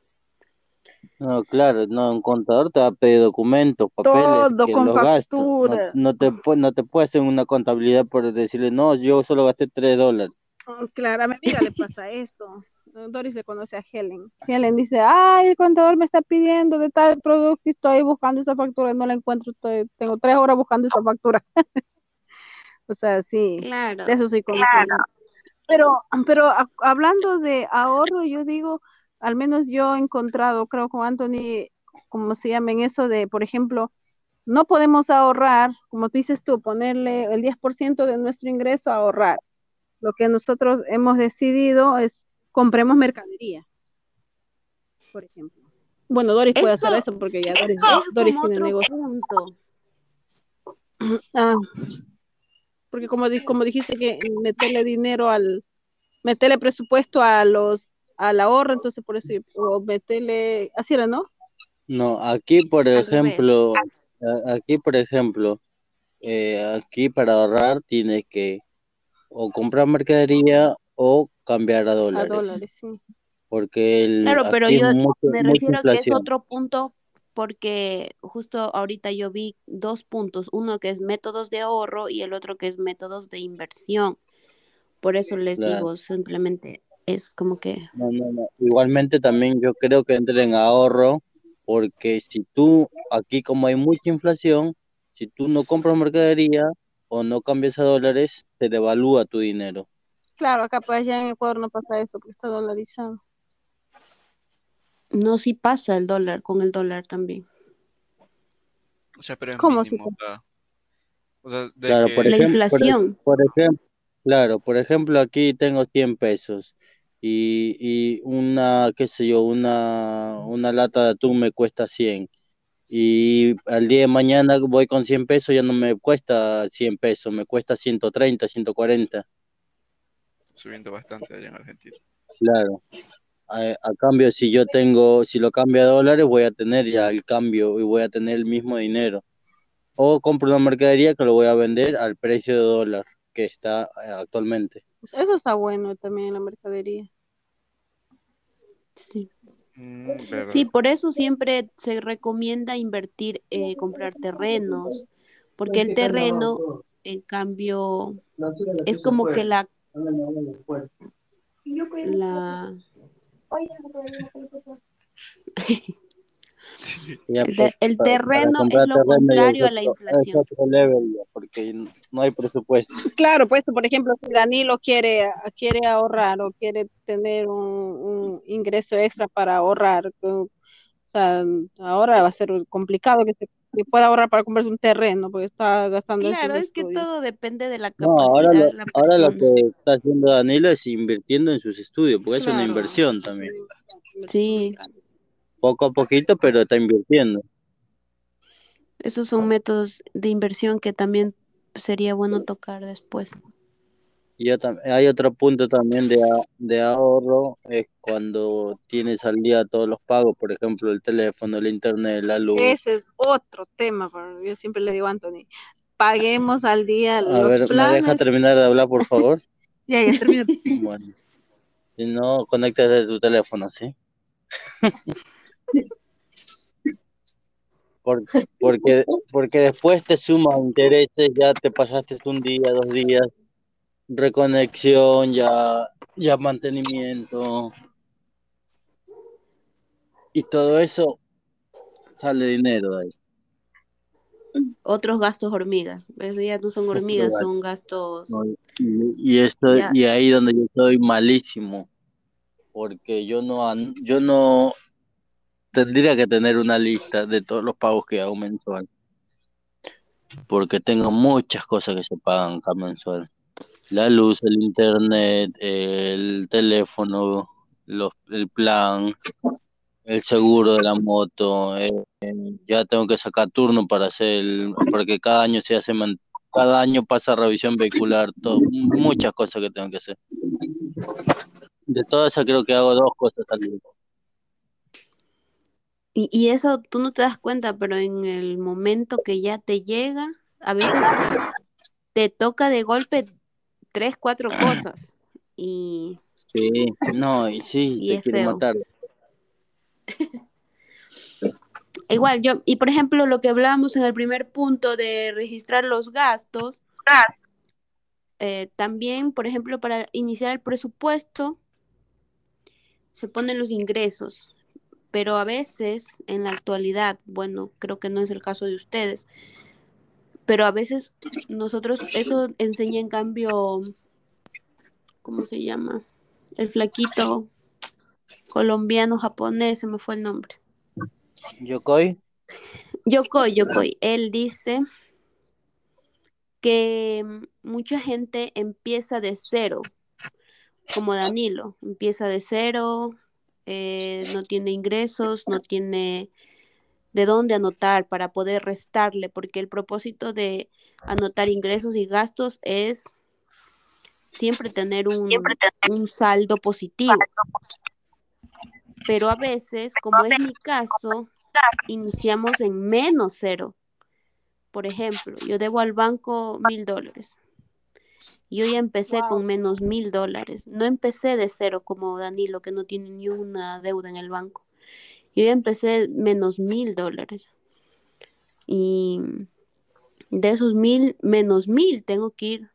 No, claro, no, un contador te va a pedir documentos, papeles, que los gastos. No, te, no te puede hacer una contabilidad por decirle, no, yo solo gasté tres dólares. Mm, claro, a mi amiga le pasa esto. Doris le conoce a Helen. Helen dice, ay, el contador me está pidiendo de tal producto y estoy buscando esa factura y no la encuentro. tengo tres horas buscando esa factura. o sea, sí. Claro. De eso soy claro. Pero, pero hablando de ahorro, yo digo, al menos yo he encontrado, creo con Anthony, como se llama en eso de, por ejemplo, no podemos ahorrar, como tú dices tú, ponerle el 10% de nuestro ingreso a ahorrar. Lo que nosotros hemos decidido es compremos mercadería, por ejemplo. Bueno, Doris puede hacer eso porque ya Doris, tiene negocio. Ah, porque como, como dijiste que meterle dinero al, meterle presupuesto a los, al ahorro, entonces por eso, o meterle, así era, ¿no? No, aquí por ejemplo, aquí por ejemplo, eh, aquí para ahorrar tienes que o comprar mercadería o cambiar a dólares. A dólares, sí. Porque el, claro, pero yo me refiero a que es otro punto porque justo ahorita yo vi dos puntos, uno que es métodos de ahorro y el otro que es métodos de inversión. Por eso les digo, simplemente es como que... No, no, no. Igualmente también yo creo que entren en ahorro porque si tú, aquí como hay mucha inflación, si tú no compras mercadería o no cambias a dólares, se devalúa tu dinero. Claro, acá pues ya en Ecuador no pasa esto porque está dolarizado. No, sí pasa el dólar, con el dólar también. O sea, pero es ¿Cómo mínimo, o sea, claro, por la inflación. Por, ejemplo, claro, por ejemplo, aquí tengo 100 pesos y, y una, qué sé yo, una, una lata de atún me cuesta 100 y al día de mañana voy con 100 pesos, ya no me cuesta 100 pesos, me cuesta 130, 140 subiendo bastante allá en Argentina. Claro. A, cambio, si yo tengo, si lo cambio a dólares, voy a tener ya el cambio y voy a tener el mismo dinero. O compro una mercadería que lo voy a vender al precio de dólar que está eh, actualmente. Eso está bueno también en la mercadería. Sí. Mm, sí, por eso siempre se recomienda invertir, eh, comprar terrenos, porque el terreno, en cambio, es como que la la... el, terreno es lo contrario a la inflación. porque no hay presupuesto. Claro, pues por ejemplo, si Danilo quiere, quiere ahorrar o quiere tener un, ingreso extra para ahorrar, o sea, ahora va a ser complicado que se que pueda ahorrar para comprarse un terreno, porque está gastando Claro, es que todo depende de la capacidad de la persona. Ahora lo que está haciendo Danilo es invirtiendo en sus estudios, porque es una inversión también. Sí. Poco a poquito, pero está invirtiendo. Esos son métodos de inversión que también sería bueno tocar después. Y hay otro punto también de, de ahorro, es cuando tienes al día todos los pagos, por ejemplo, el teléfono, el internet, la luz. Ese es otro tema, yo siempre le digo a Anthony, paguemos al día a ver, ¿me deja terminar de hablar, por favor? ya, ya termina. bueno, si no, conéctate tu teléfono, ¿sí? porque, porque, porque después te suman intereses, ya te pasaste un día, dos días, reconexión, ya, ya mantenimiento. Y todo eso sale dinero de ahí. Otros gastos hormigas. ya no son hormigas, son gastos. y, esto, y ahí donde yo estoy malísimo. Porque yo no yo no tendría que tener una lista de todos los pagos que hago mensual. Porque tengo muchas cosas que se pagan cada mensual la luz, el internet, el teléfono, los, el plan, el seguro de la moto, eh, ya tengo que sacar turno para hacer, porque cada año se hace, cada año pasa revisión vehicular, todo, muchas cosas que tengo que hacer. De todas esas creo que hago dos cosas al día. Y, y eso tú no te das cuenta, pero en el momento que ya te llega, a veces te toca de golpe tres, cuatro cosas. Y. Sí, no, y sí, y te quiere matar. Igual, yo, y por ejemplo, lo que hablábamos en el primer punto de registrar los gastos, eh, también, por ejemplo, para iniciar el presupuesto, se ponen los ingresos, pero a veces en la actualidad, bueno, creo que no es el caso de ustedes, pero a veces nosotros, eso enseña en cambio, ¿cómo se llama? El flaquito colombiano japonés, se me fue el nombre. Yokoi. Yokoi, Yokoi. Él dice que mucha gente empieza de cero, como Danilo, empieza de cero, eh, no tiene ingresos, no tiene de dónde anotar para poder restarle, porque el propósito de anotar ingresos y gastos es siempre tener un, un saldo positivo. Pero a veces, como es mi caso, iniciamos en menos cero. Por ejemplo, yo debo al banco mil dólares. Yo ya empecé con menos mil dólares. No empecé de cero como Danilo, que no tiene ni una deuda en el banco. Yo ya empecé menos mil dólares. Y de esos mil, menos mil, tengo que ir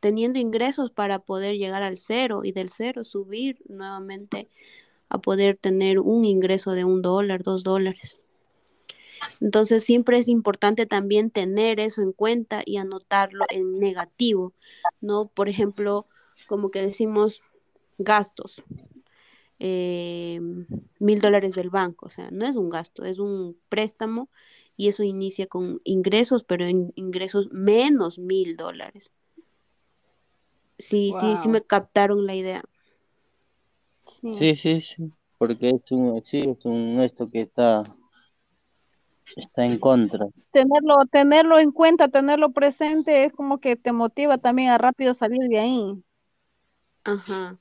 teniendo ingresos para poder llegar al cero y del cero subir nuevamente a poder tener un ingreso de un dólar, dos dólares. Entonces siempre es importante también tener eso en cuenta y anotarlo en negativo, ¿no? Por ejemplo, como que decimos gastos, mil dólares del banco, o sea, no es un gasto, es un préstamo y eso inicia con ingresos, pero en ingresos menos mil dólares. Sí, sí, sí me captaron la idea. Sí, sí, sí, porque es un, sí, es un esto que está está en contra. Tenerlo, tenerlo en cuenta, tenerlo presente es como que te motiva también a rápido salir de ahí. Ajá.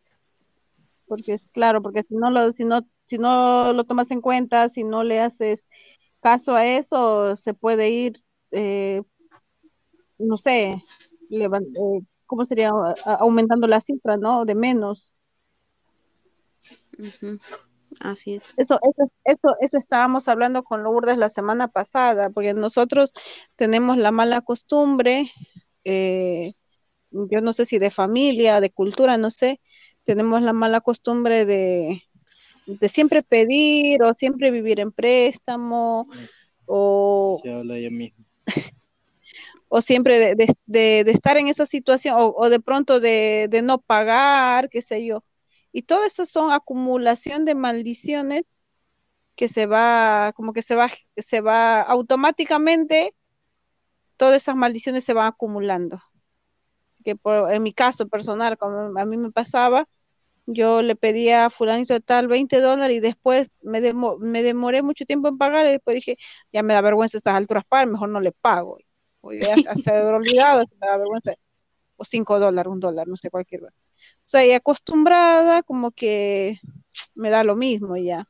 Porque es claro, porque si no lo, si no, si no lo tomas en cuenta, si no le haces caso a eso, se puede ir, eh, no sé, eh, ¿cómo sería? aumentando la cifra, ¿no? De menos. Así es. Eso, eso, eso, eso estábamos hablando con Lourdes la semana pasada, porque nosotros tenemos la mala costumbre, eh, yo no sé si de familia, de cultura, no sé, tenemos la mala costumbre de, de siempre pedir o siempre vivir en préstamo o... o siempre de, de, estar en esa situación o, o de pronto de, de no pagar, qué sé yo. Y todo eso son acumulación de maldiciones que se va, como que se va, se va automáticamente, todas esas maldiciones se van acumulando. Que por, en mi caso personal, como a mí me pasaba, yo le pedía a fulanito tal 20 dólares y después me, me demoré mucho tiempo en pagar y después dije, ya me da vergüenza estas alturas pagar, mejor no le pago. O ya se ha olvidado, me da vergüenza. O 5 dólares, un dólar, no sé, cualquier cosa. O sea, y acostumbrada, como que me da lo mismo ya.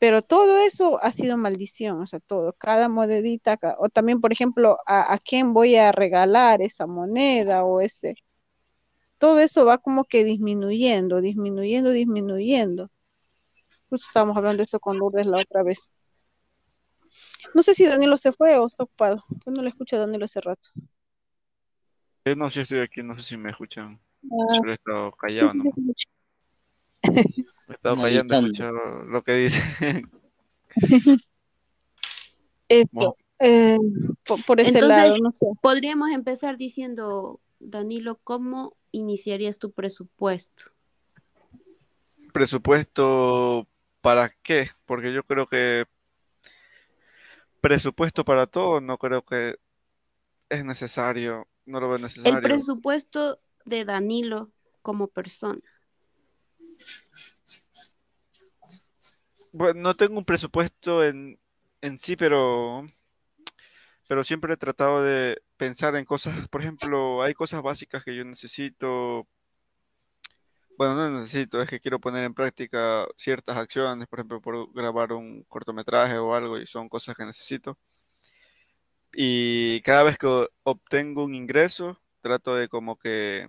Pero todo eso ha sido maldición, o sea, todo, cada monedita, o también, por ejemplo, a, quién voy a regalar esa moneda o ese, todo eso va como que disminuyendo, disminuyendo, disminuyendo. Justo estábamos hablando de eso con Lourdes la otra vez. No sé si Danilo se fue o está ocupado. Yo no le escucho a Danilo hace rato. Eh, no, si estoy aquí, no sé si me escuchan. Ah. he estado callado, ¿no? Callando, he escuchado lo que dice. Eh, por, ese lado, no sé. Podríamos empezar diciendo, Danilo, ¿cómo iniciarías tu presupuesto? ¿Presupuesto para qué? Porque yo creo que presupuesto para todo no creo que es necesario, no lo veo necesario. El presupuesto de Danilo como persona? Bueno, no tengo un presupuesto en, en sí, pero, pero siempre he tratado de pensar en cosas, por ejemplo, hay cosas básicas que yo necesito, bueno, no necesito, es que quiero poner en práctica ciertas acciones, por ejemplo, por grabar un cortometraje o algo, y son cosas que necesito. Y cada vez que obtengo un ingreso, trato de como que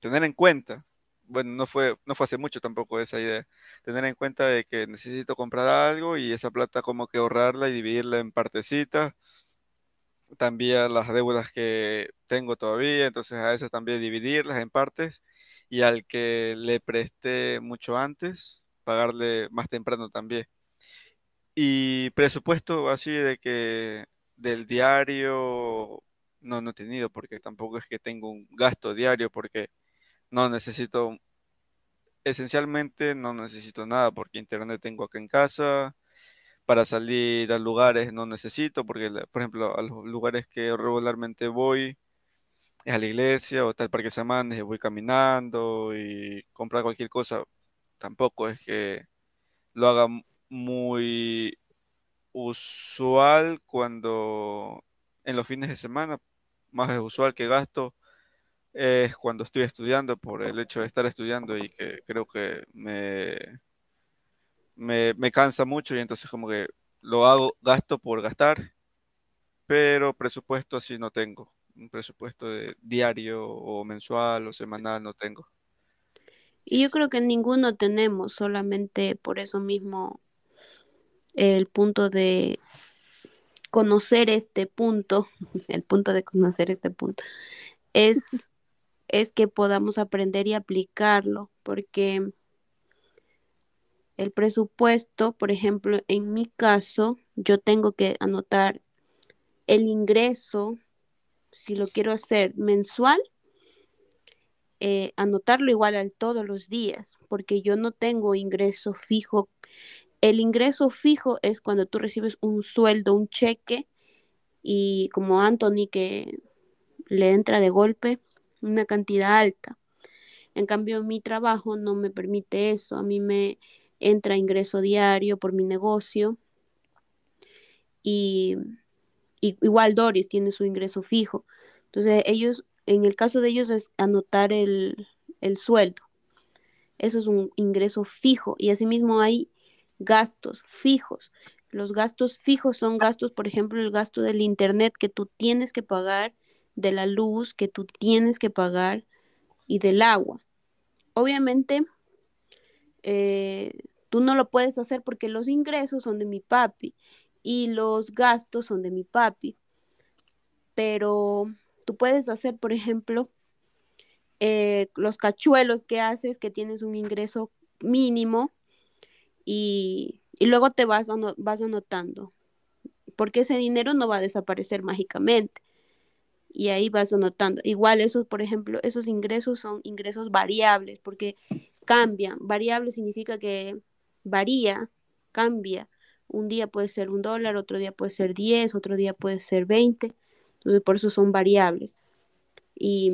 tener en cuenta, bueno, no fue, no fue hace mucho tampoco esa idea, tener en cuenta de que necesito comprar algo y esa plata como que ahorrarla y dividirla en partecitas también las deudas que tengo todavía, entonces a veces también dividirlas en partes y al que le presté mucho antes, pagarle más temprano también. Y presupuesto así de que del diario no, no he tenido, porque tampoco es que tengo un gasto diario, porque no necesito, esencialmente no necesito nada, porque internet tengo acá en casa, para salir a lugares no necesito, porque por ejemplo a los lugares que regularmente voy es a la iglesia o tal el Parque Samanes y voy caminando y comprar cualquier cosa, tampoco es que lo haga muy usual cuando en los fines de semana, más es usual que gasto es cuando estoy estudiando por el hecho de estar estudiando y que creo que me, me, cansa mucho y entonces como que lo hago, gasto por gastar, pero presupuesto así no tengo. Un presupuesto de diario o mensual o semanal no tengo. Y yo creo que ninguno tenemos, solamente por eso mismo el punto de conocer este punto, el punto de conocer este punto, es, es que podamos aprender y aplicarlo, porque el presupuesto, por ejemplo, en mi caso, yo tengo que anotar el ingreso, si lo quiero hacer mensual, eh, anotarlo igual al todos los días, porque yo no tengo ingreso fijo. El ingreso fijo es cuando tú recibes un sueldo, un cheque, y como Anthony que le entra de golpe una cantidad alta. En cambio, mi trabajo no me permite eso. A mí me entra ingreso diario por mi negocio. Y, igual Doris tiene su ingreso fijo. Entonces, ellos, en el caso de ellos es anotar el, el sueldo. Eso es un ingreso fijo. Y asimismo hay gastos fijos. Los gastos fijos son gastos, por ejemplo, el gasto del internet que tú tienes que pagar, de la luz que tú tienes que pagar y del agua. Obviamente, eh, tú no lo puedes hacer porque los ingresos son de mi papi y los gastos son de mi papi. Pero tú puedes hacer, por ejemplo, eh, los cachuelos que haces, que tienes un ingreso mínimo y, luego te vas, vas anotando, porque ese dinero no va a desaparecer mágicamente. Y ahí vas anotando. Igual esos, por ejemplo, esos ingresos son ingresos variables, porque cambian. Variable significa que varía, cambia. Un día puede ser un dólar, otro día puede ser 10, otro día puede ser 20. Entonces, por eso son variables. Y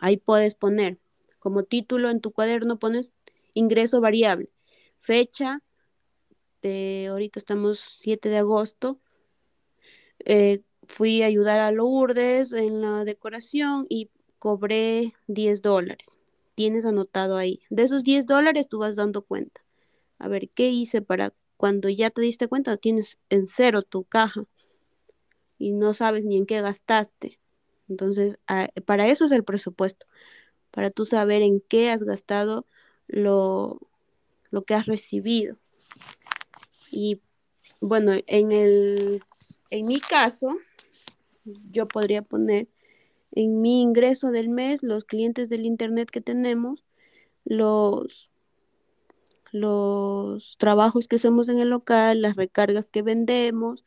ahí puedes poner, como título en tu cuaderno pones ingreso variable fecha de ahorita estamos 7 de agosto. Eh, fui a ayudar a Lourdes en la decoración y cobré 10 dólares. Tienes anotado ahí. De esos 10 dólares tú vas dando cuenta. A ver, ¿qué hice para cuando ya te diste cuenta? Tienes en cero tu caja y no sabes ni en qué gastaste. Entonces, para eso es el presupuesto, para tú saber en qué has gastado lo, lo que has recibido. Y bueno, en, el, en mi caso, yo podría poner en mi ingreso del mes los clientes del internet que tenemos, los, los trabajos que hacemos en el local, las recargas que vendemos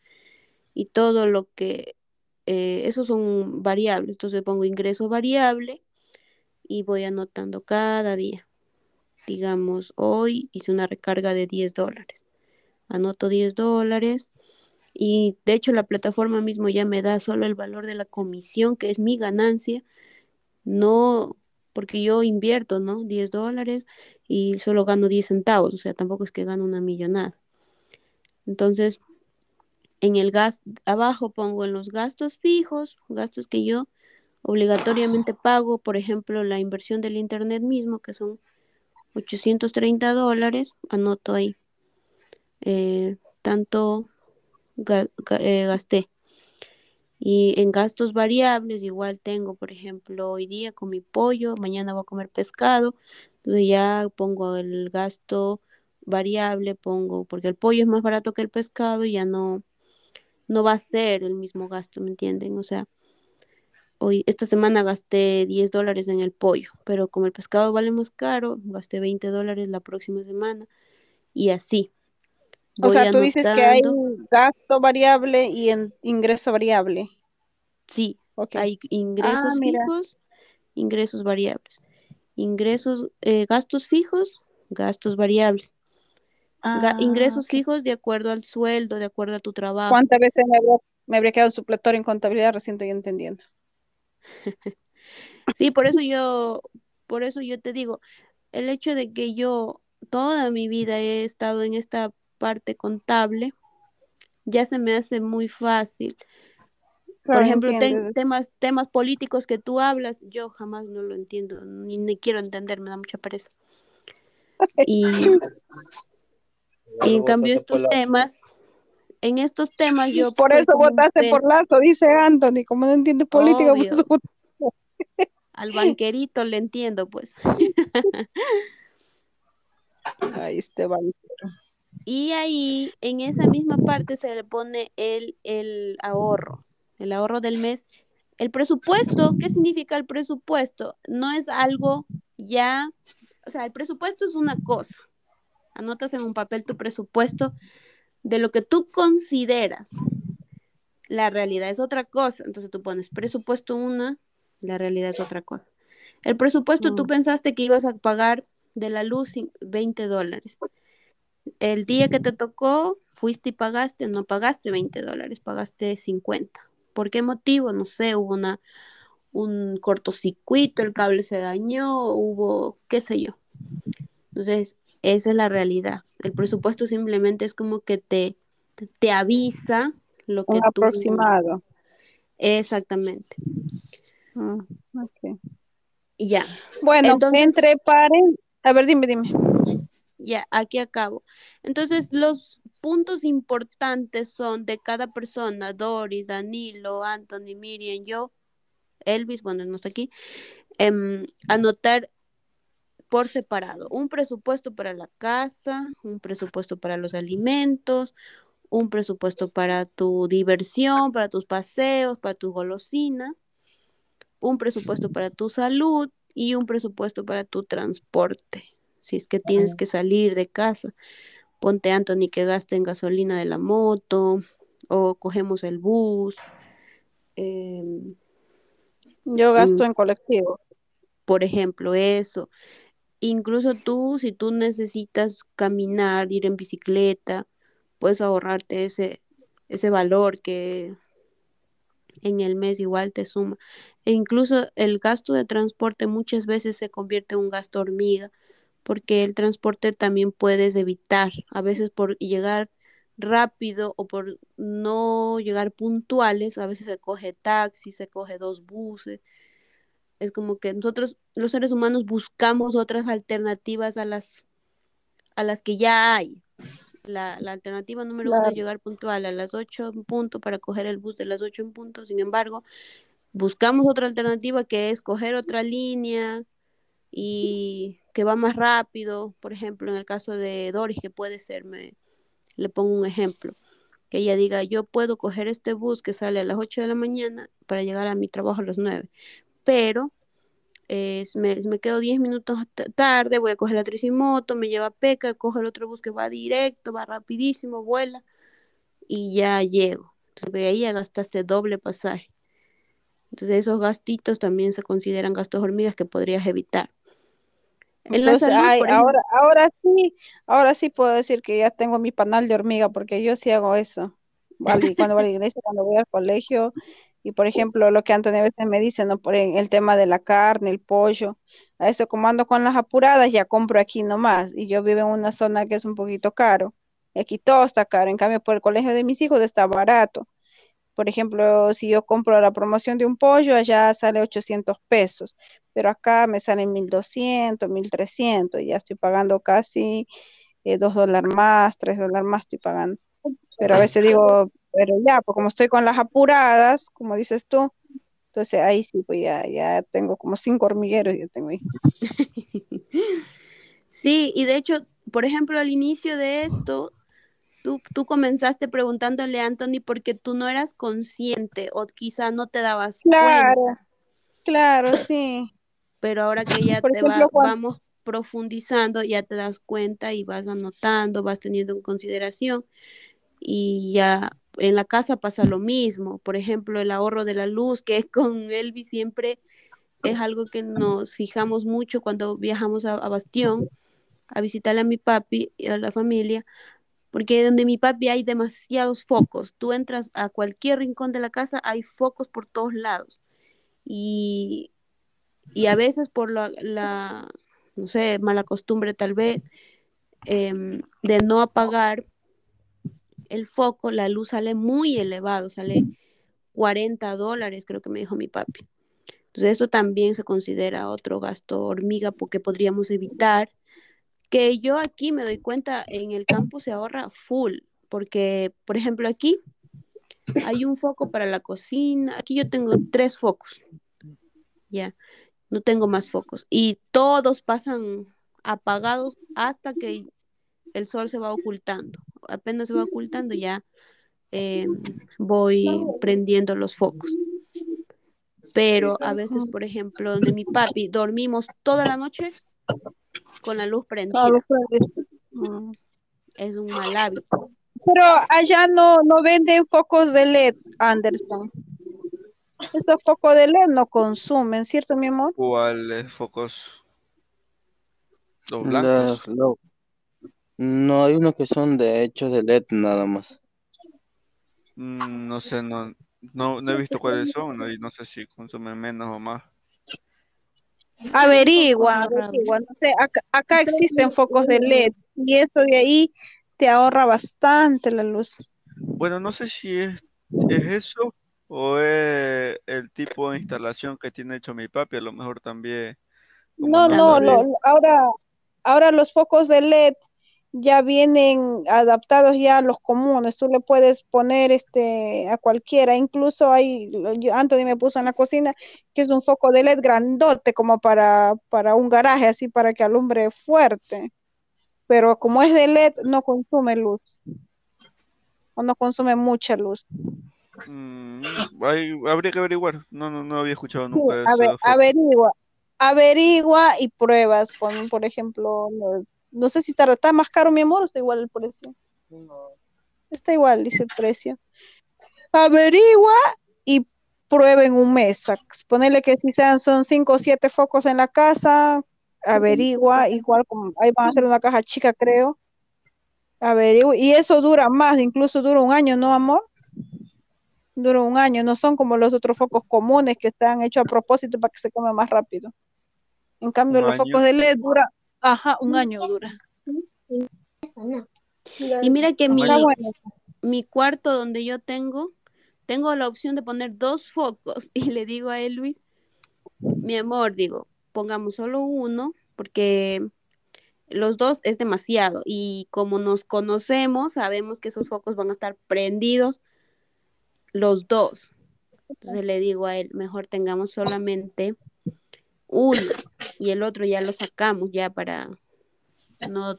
y todo lo que, eh, esos son variables. Entonces pongo ingreso variable y voy anotando cada día digamos, hoy hice una recarga de 10 dólares. Anoto 10 dólares y de hecho la plataforma mismo ya me da solo el valor de la comisión, que es mi ganancia, no porque yo invierto, ¿no? 10 dólares y solo gano 10 centavos, o sea, tampoco es que gano una millonada. Entonces, en el gas, abajo pongo en los gastos fijos, gastos que yo obligatoriamente pago, por ejemplo, la inversión del internet mismo, que son 830 dólares, anoto ahí. Eh, tanto eh, gasté. Y en gastos variables, igual tengo, por ejemplo, hoy día con mi pollo, mañana voy a comer pescado, entonces ya pongo el gasto variable, pongo, porque el pollo es más barato que el pescado, ya no, no va a ser el mismo gasto, ¿me entienden? O sea, hoy, esta semana gasté 10 dólares en el pollo, pero como el pescado vale más caro, gasté 20 dólares la próxima semana y así. O sea, tú dices que hay gasto variable y en ingreso variable. Sí, hay ingresos ah, fijos, ingresos variables. Ingresos, eh, gastos fijos, gastos variables. Ah, ingresos fijos de acuerdo al sueldo, de acuerdo a tu trabajo. ¿Cuántas veces me habría, me habría quedado supletorio en contabilidad? Recién estoy entendiendo. sí, por eso yo, por eso yo te digo, el hecho de que yo toda mi vida he estado en esta parte contable, ya se me hace muy fácil. Por ejemplo, temas, temas políticos que tú hablas, yo jamás no lo entiendo, ni, ni quiero entender, me da mucha pereza. Y, y en cambio estos temas, en estos temas yo... Por eso votaste por Lazo, dice Anthony, como no entiende política. Al banquerito le entiendo, pues. Ahí este banquero. Y ahí, en esa misma parte, se le pone el, el ahorro, el ahorro del mes. El presupuesto, ¿qué significa el presupuesto? No es algo ya, o sea, el presupuesto es una cosa, anotas en un papel tu presupuesto de lo que tú consideras. La realidad es otra cosa. Entonces tú pones presupuesto una, la realidad es otra cosa. El presupuesto tú mm. pensaste que ibas a pagar de la luz 20 dólares. El día que te tocó, fuiste y pagaste, no pagaste 20 dólares, pagaste 50. ¿Por qué motivo? No sé, hubo una, un cortocircuito, el cable se dañó, hubo qué sé yo. Entonces, esa es la realidad. El presupuesto simplemente es como que te, te avisa lo que Un aproximado. Exactamente. Y ya. Bueno, Entonces, entre paren. A ver, dime, dime. Ya, aquí acabo. Entonces, los puntos importantes son de cada persona, Doris, Danilo, Anthony, Miriam, yo, Elvis, bueno, no está aquí, em, anotar por separado. Un presupuesto para la casa, un presupuesto para los alimentos, un presupuesto para tu diversión, para tus paseos, para tu golosina, un presupuesto para tu salud y un presupuesto para tu transporte. Si es que tienes que salir de casa, ponte Anthony que gaste en gasolina de la moto o cogemos el bus. Em, Yo gasto en colectivo. Por ejemplo, eso. Incluso tú, si tú necesitas caminar, ir en bicicleta, puedes ahorrarte ese, ese valor que en el mes igual te suma. E incluso el gasto de transporte muchas veces se convierte en un gasto hormiga, porque el transporte también puedes evitar, a veces por llegar rápido o por no llegar puntuales, a veces se coge taxi, se coge dos buses es como que nosotros, los seres humanos, buscamos otras alternativas a las, a las que ya hay. La, alternativa número uno es llegar puntual a las 8 en punto para coger el bus de las 8 en punto. Sin embargo, buscamos otra alternativa que es coger otra línea y que va más rápido. Por ejemplo, en el caso de Doris, que puede ser, me, le pongo un ejemplo, que ella diga, yo puedo coger este bus que sale a las 8 de la mañana para llegar a mi trabajo a las 9 pero me, quedo 10 minutos tarde, voy a coger la tricimoto, me lleva Peca, coge el otro bus que va directo, va rapidísimo, vuela y ya llego. Entonces ahí ya gastaste doble pasaje. Entonces esos gastitos también se consideran gastos hormigas que podrías evitar. Ahora, ahora sí, ahora sí puedo decir que ya tengo mi panal de hormiga porque yo sí hago eso. cuando voy a la iglesia, cuando voy al colegio, y por ejemplo, lo que Antonio a veces me dice, ¿no? Por el tema de la carne, el pollo, a eso como ando con las apuradas, ya compro aquí nomás. Y yo vivo en una zona que es un poquito caro. Y aquí todo está caro. En cambio, por el colegio de mis hijos está barato. Por ejemplo, si yo compro la promoción de un pollo, allá sale 800 pesos, pero acá me sale 1200, 1300, y ya estoy pagando casi eh, 2 dólares más, 3 dólares más estoy pagando. Pero a veces digo, pero ya, pues como estoy con las apuradas, como dices tú, entonces ahí sí, pues ya, ya tengo como cinco hormigueros, ya tengo ahí. Sí, y de hecho, por ejemplo, al inicio de esto, Tú, tú comenzaste preguntándole a Anthony porque tú no eras consciente o quizá no te dabas claro, cuenta. Claro, sí. Pero ahora que ya te vamos profundizando, ya te das cuenta y vas anotando, vas teniendo en consideración y ya en la casa pasa lo mismo. Por ejemplo, el ahorro de la luz, que es con Elvis siempre es algo que nos fijamos mucho cuando viajamos a, a Bastión a visitarle a mi papi y a la familia, porque donde mi papi hay demasiados focos. Tú entras a cualquier rincón de la casa, hay focos por todos lados. Y, y a veces por la, la, no sé, mala costumbre tal vez, em, de no apagar el foco, la luz sale muy elevado, sale 40 dólares, creo que me dijo mi papi. Entonces, eso también se considera otro gasto hormiga porque podríamos evitar que yo aquí me doy cuenta, en el campo se ahorra full, porque, por ejemplo, aquí hay un foco para la cocina, aquí yo tengo tres focos, ya, no tengo más focos, y todos pasan apagados hasta que el sol se va ocultando, apenas se va ocultando ya eh, voy prendiendo los focos. Pero a veces, por ejemplo, donde mi papi dormimos toda la noche con la luz prendida. Mm, es un mal hábito. Pero allá no, no venden focos de LED, Anderson. Estos focos de LED no consumen, ¿cierto, mi amor? ¿Cuáles focos? Los blancos. No, hay unos que son de hechos de LED nada más. Mm, no sé, no, no, no he visto cuáles son y no sé si consumen menos o más. Averigua, averigua. No sé, acá, existen focos de LED y esto de ahí te ahorra bastante la luz. Bueno, no sé si es, es eso o es el tipo de instalación que tiene hecho mi papi, a lo mejor también. No, no, ahora, ahora los focos de LED ya vienen adaptados ya a los comunes, tú le puedes poner este a cualquiera, incluso hay, Anthony me puso en la cocina que es un foco de LED grandote como para, para un garaje, así para que alumbre fuerte, pero como es de LED no consume luz, o no consume mucha luz. Mm, habría que averiguar, no, no, no había escuchado nunca eso. averigua, averigua y pruebas con, por ejemplo, no sé si está, está más caro, mi amor, o está igual el precio. Está igual, dice el precio. Averigua y prueben un mes. Ponerle que si sean son cinco o siete focos en la casa, averigua, igual como ahí van a hacer una caja chica, creo. Averigua, y eso dura más, incluso dura un año, ¿no, amor? Dura un año, no son como los otros focos comunes que están hechos a propósito para que se come más rápido. En cambio, los focos de LED dura Ajá, un año dura. Y mira que mi, mi cuarto donde yo tengo, tengo la opción de poner dos focos y le digo a él, Luis, mi amor, digo, pongamos solo uno porque los dos es demasiado y como nos conocemos, sabemos que esos focos van a estar prendidos los dos. Entonces le digo a él, mejor tengamos solamente uno y el otro ya lo sacamos ya para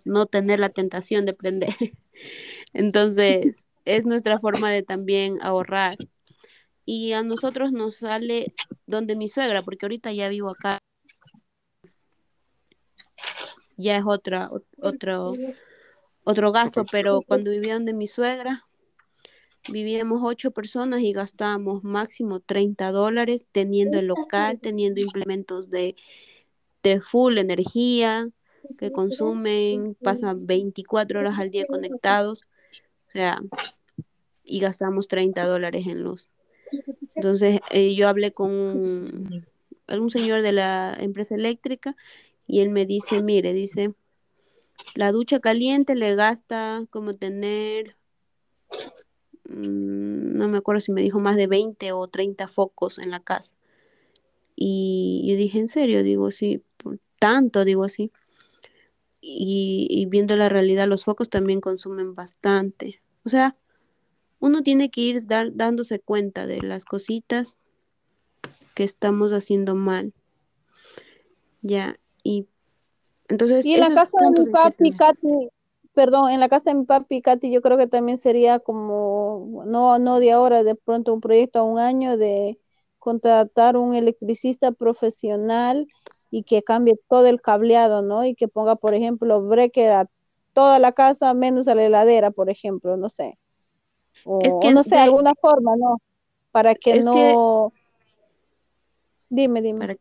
no, tener la tentación de prender. Entonces, es nuestra forma de también ahorrar. Y a nosotros nos sale donde mi suegra, porque ahorita ya vivo acá. Ya es otra, otro, otro gasto, pero cuando vivía donde mi suegra, vivíamos ocho personas y gastábamos máximo 30 dólares teniendo el local, teniendo implementos de, de full energía que consumen, pasan 24 horas al día conectados, o sea, y gastamos 30 dólares en luz. Entonces eh, yo hablé con un, un señor de la empresa eléctrica y él me dice, mire, dice, la ducha caliente le gasta como tener no me acuerdo si me dijo más de 20 o 30 focos en la casa. Y yo dije, ¿en serio? Digo, sí, por tanto, digo así. Y, viendo la realidad, los focos también consumen bastante. O sea, uno tiene que ir dar, dándose cuenta de las cositas que estamos haciendo mal. Ya, y entonces... Y en la casa de mi papi, Katy, perdón, en la casa de mi papi, Katy, yo creo que también sería como, no, no de ahora, de pronto un proyecto a un año de contratar un electricista profesional y que cambie todo el cableado, ¿no? Y que ponga, por ejemplo, breaker a toda la casa menos a la heladera, por ejemplo, no sé. O, es que no sé, alguna forma, ¿no? Para que no... Dime, dime.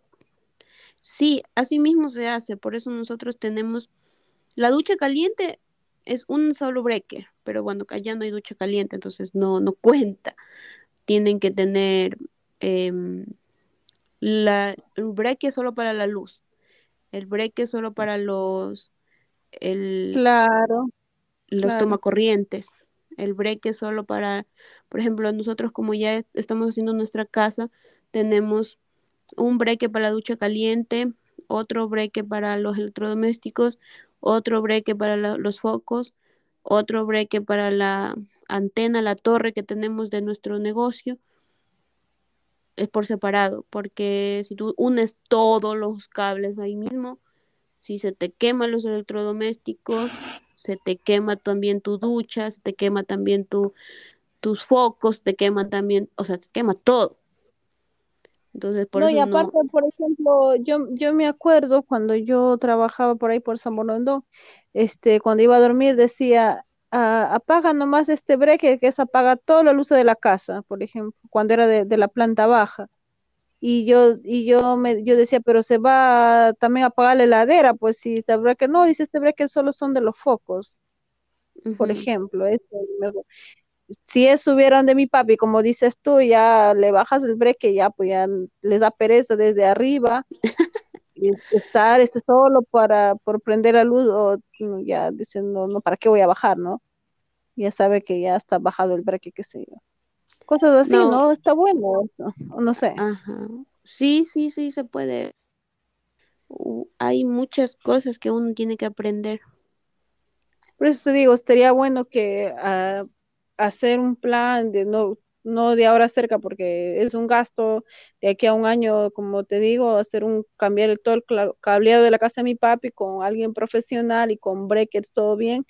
Sí, así mismo se hace, por eso nosotros tenemos la ducha caliente es un solo breaker, pero bueno, ya no hay ducha caliente, entonces no, no cuenta. Tienen que tener eh, la, el breaker solo para la luz, el breaker solo para los el, claro, los tomacorrientes, el breaker solo para, por ejemplo, nosotros como ya estamos haciendo nuestra casa, tenemos un breaker para la ducha caliente, otro breaker para los electrodomésticos, otro breaker para los focos, otro breaker para la antena, la torre que tenemos de nuestro negocio. Es por separado, porque si tú unes todos los cables ahí mismo, si se te queman los electrodomésticos, se te quema también tu ducha, se te quema también tu, tus focos, te queman también, o sea, se quema todo. Entonces, por no, y aparte, por ejemplo, yo, yo me acuerdo cuando yo trabajaba por ahí por San Borondón, este, cuando iba a dormir decía, ah, apaga nomás este breaker que es apaga toda la luz de la casa, por ejemplo, cuando era de, la planta baja. Y yo, y yo me, yo decía, pero se va también a apagar la heladera, pues si este breaker, no, dice este breaker solo son de los focos, por ejemplo, eso, si es subieron de mi papi, como dices tú, ya le bajas el breque, ya pues ya les da pereza desde arriba. y estar este solo para por prender la luz o ya diciendo no para qué voy a bajar no ya sabe que ya está bajado el breque qué sé yo. Cosas así no, está bueno no, no sé. Ajá. sí sí sí se puede. Hay muchas cosas que uno tiene que aprender. Por eso te digo estaría bueno que uh, hacer un plan de no, no de ahora cerca porque es un gasto de aquí a un año, como te digo, hacer un cambiar todo el cableado de la casa de mi papi con alguien profesional y con breakers todo bien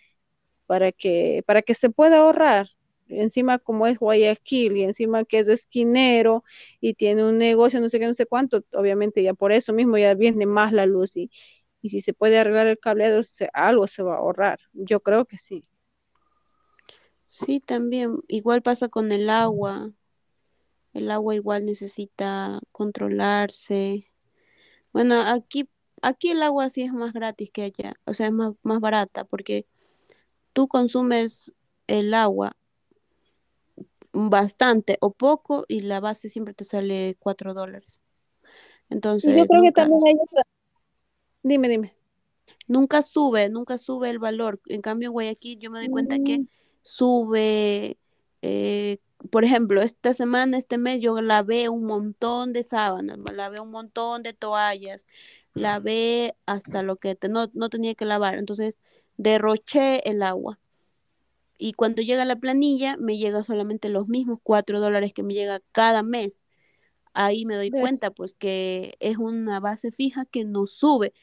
para que para que se pueda ahorrar. Encima como es Guayaquil y encima que es esquinero y tiene un negocio, no sé qué, no sé cuánto, obviamente ya por eso mismo ya viene más la luz y, y si se puede arreglar el cableado, algo se va a ahorrar. Yo creo que sí. Sí, también. Igual pasa con el agua. El agua igual necesita controlarse. Bueno, aquí, aquí el agua sí es más gratis que allá. O sea, es más, más barata porque tú consumes el agua bastante o poco y la base siempre te sale cuatro dólares. Entonces, yo creo que también hay otra. Dime, dime. Nunca sube, nunca sube el valor. En cambio, en Guayaquil yo me doy cuenta que mm sube, eh, por ejemplo, esta semana, este mes, yo lavé un montón de sábanas, lavé un montón de toallas, lavé hasta lo que no, no tenía que lavar. Entonces, derroché el agua. Y cuando llega la planilla, me llega solamente los mismos cuatro dólares que me llega cada mes. Ahí me doy cuenta, pues, que es una base fija que no sube.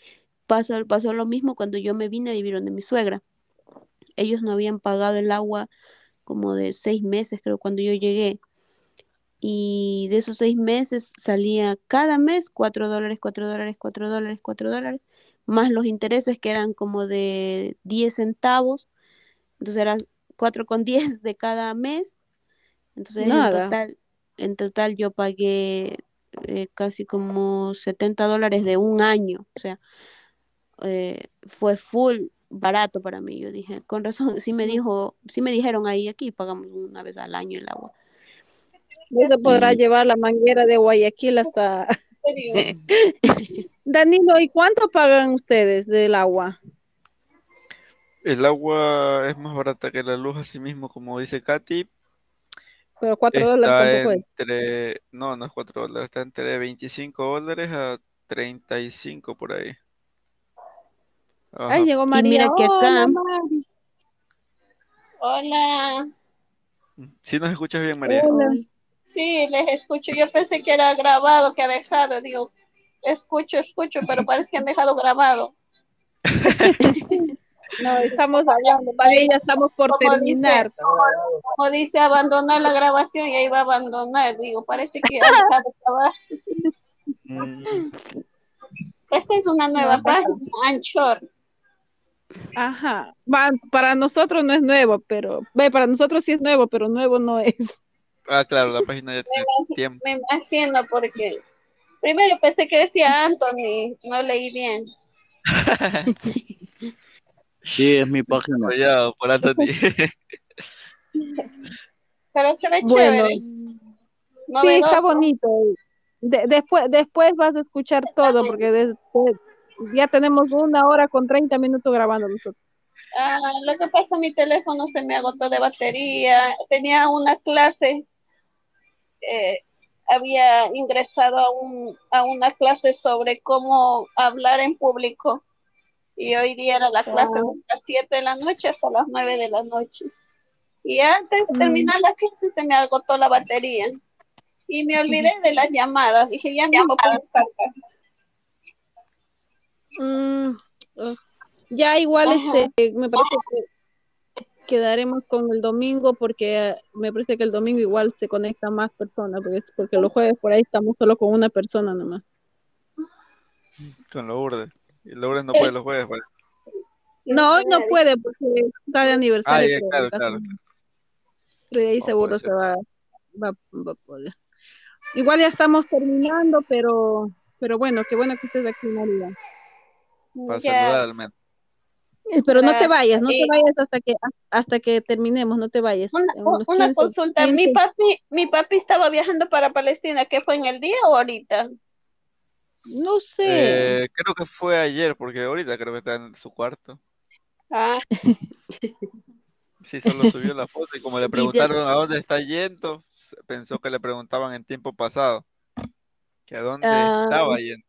Pasó, pasó lo mismo cuando yo me vine a vivir donde mi suegra ellos no habían pagado el agua como de seis meses, creo, cuando yo llegué. Y de esos seis meses salía cada mes cuatro dólares, cuatro dólares, cuatro dólares, cuatro dólares, más los intereses que eran como de 10 centavos. Entonces eran cuatro con diez de cada mes. Entonces en total, en total yo pagué eh, casi como 70 dólares de un año. O sea, eh, fue full barato para mí. Yo dije, con razón, sí me dijo, sí me dijeron ahí, aquí pagamos una vez al año el agua. Eso podrá llevar la manguera de Guayaquil hasta... Danilo, ¿y cuánto pagan ustedes del agua? El agua es más barata que la luz, así mismo, como dice Katy. Pero 4 dólares entre... No, no es 4 dólares, está entre 25 dólares a 35 por ahí. Ay, llegó María. mira que acá. Hola. ¿Sí nos escuchas bien, María? Sí, les escucho. Yo pensé que era grabado, que ha dejado. Digo, escucho, escucho, pero parece que han dejado grabado. No, estamos hablando, para ella estamos por terminar. como dice, abandonar la grabación y ahí va a abandonar. Digo, parece que mm. Esta es una nueva página, Anchor. Ajá, para nosotros no es nuevo, pero ve, para nosotros sí es nuevo, pero nuevo no es. Ah, claro, la página ya tiene tiempo. Me imagino porque primero pensé que decía Anthony, no leí bien. sí, es mi página. por Anthony. pero se ve chévere. Sí, está bonito. después, después vas a escuchar todo, porque después ya tenemos una hora con 30 minutos grabando nosotros. Ah, lo que pasa, mi teléfono se me agotó de batería. Tenía una clase, eh, había ingresado a, un, a una clase sobre cómo hablar en público. Y hoy día era la clase de las 7 de la noche hasta las 9 de la noche. Y antes de mm. terminar la clase se me agotó la batería. Y me olvidé de las llamadas. Dije, ya mismo puedo Mm, ya igual este me parece que quedaremos con el domingo porque me parece que el domingo igual se conecta más personas porque, porque los jueves por ahí estamos solo con una persona nomás. Con Lourdes. Y Lourdes no puede los jueves. Pues. No, no puede porque está de aniversario. Ah, claro, claro, Pero ahí seguro se va, va, va, a poder. Igual ya estamos terminando, pero, pero bueno, qué bueno que estés aquí, María. Para saludar al menos. Pero no te vayas, no te vayas hasta que hasta que terminemos, no te vayas. Una, consulta, mi papi, mi papi estaba viajando para Palestina, ¿qué fue en el día o ahorita? No sé. Eh, creo que fue ayer, porque ahorita creo que está en su cuarto. Ah. Sí, solo subió la foto y como le preguntaron a dónde está yendo, pensó que le preguntaban en tiempo pasado, que a dónde ah. estaba yendo.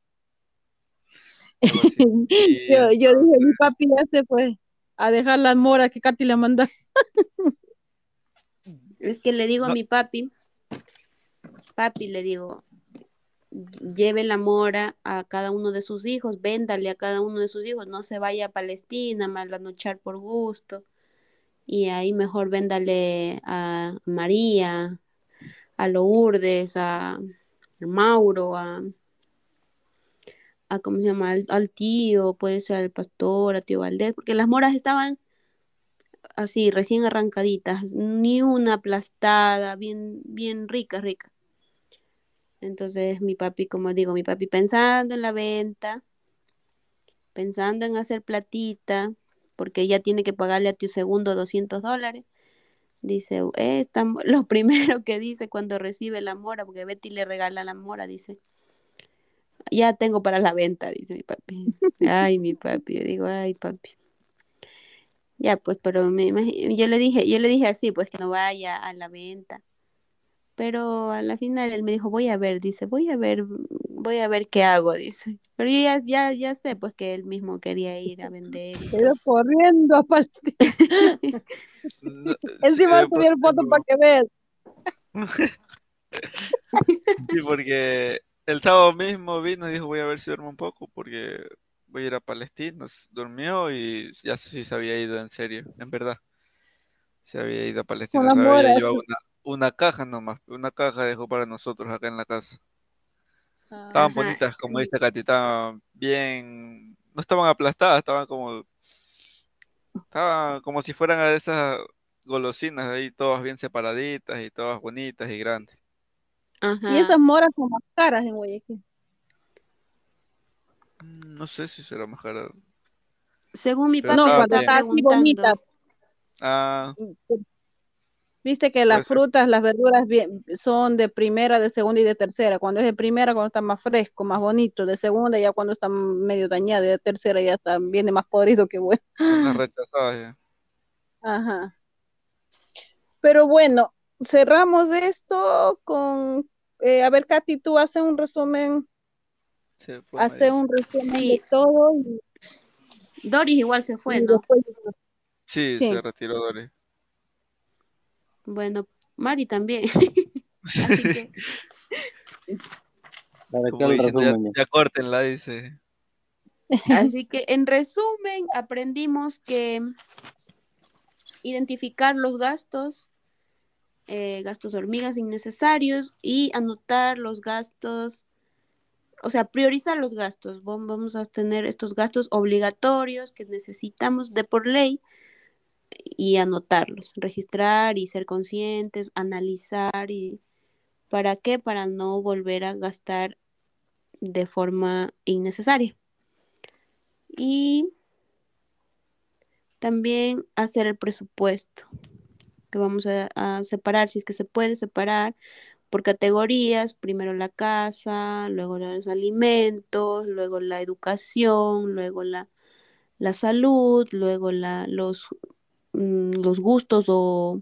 yo, yo dije, mi papi ya se fue a dejar las moras que Katy le manda. es que le digo a mi papi, papi, le digo, lleve la mora a cada uno de sus hijos, véndale a cada uno de sus hijos, no se vaya a Palestina, malanochar por gusto. Y ahí mejor véndale a María, a Lourdes, a Mauro, a, a ¿cómo se llama? Al, tío, puede ser al pastor, a tío Valdés, porque las moras estaban así, recién arrancaditas, ni una aplastada, bien, bien rica, rica. Entonces mi papi, como digo, mi papi pensando en la venta, pensando en hacer platita, porque ella tiene que pagarle a tu segundo 200 dólares. Dice, eh, lo primero que dice cuando recibe la mora, porque Betty le regala la mora, dice, ya tengo para la venta, dice mi papi. Ay, mi papi, yo digo, ay, papi. Ya, pues, pero me, yo le dije, yo le dije así, pues que no vaya a la venta. Pero a la final él me dijo, voy a ver, dice, voy a ver, voy a ver qué hago, dice. Pero yo ya, ya, ya sé, pues que él mismo quería ir a vender. Pero corriendo a Encima de subir foto para que veas. sí, porque el sábado mismo vino y dijo voy a ver si duermo un poco porque voy a ir a Palestina. Durmió y ya sí se había ido en serio, en verdad. Se había ido a Palestina, se había llevado una, una, caja nomás, una caja dejó para nosotros acá en la casa. estaban bonitas, como dice Katy, estaban bien, no estaban aplastadas, estaban como, estaban como si fueran de esas golosinas ahí, todas bien separaditas y todas bonitas y grandes. Y esas moras son más caras en Guayaquil. Mm, no sé si será más cara. Según mi papá, no, está bonita. Ah. Viste que las frutas, las verduras son de primera, de segunda y de tercera. Cuando es de primera, cuando está más fresco, más bonito. De segunda, ya cuando está medio dañado. Y de tercera, ya está, viene más podrido que bueno. Son rechazadas Ajá. Pero bueno, cerramos esto con, eh, a ver, Katy, tú haces un resumen, hace un resumen de todo. Doris igual se fue, ¿no? Sí, se retiró Doris. Bueno, Mari también. Así que... ya, ya cortenla, dice. Así que en resumen, aprendimos que identificar los gastos, eh, gastos hormigas innecesarios y anotar los gastos, o sea, priorizar los gastos. Vamos a tener estos gastos obligatorios que necesitamos de por ley y anotarlos, registrar y ser conscientes, analizar y ¿para qué? Para no volver a gastar de forma innecesaria. Y también hacer el presupuesto, que vamos a, separar, si es que se puede separar por categorías, primero la casa, luego los alimentos, luego la educación, luego la, la salud, luego la, los, mm, los gustos o,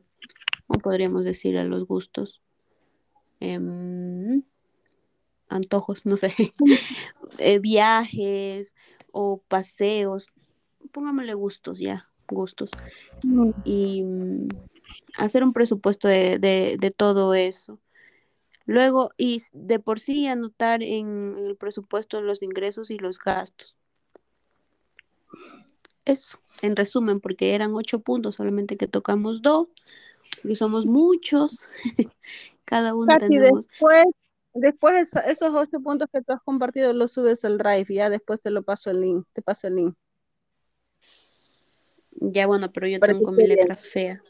¿cómo podríamos decir a los gustos? Em, antojos, no sé, eh, viajes o paseos, pongámosle gustos ya, gustos. Mm. Y mm, hacer un presupuesto de, de, todo eso. Luego, y de por sí anotar en el presupuesto los ingresos y los gastos. Eso, en resumen, porque eran ocho puntos, solamente que tocamos dos, porque somos muchos, cada uno tenemos. Después, después esos ocho puntos que tú has compartido los subes al drive ya después te lo paso el link, te paso el link. Ya bueno, pero yo tengo mi letra fea.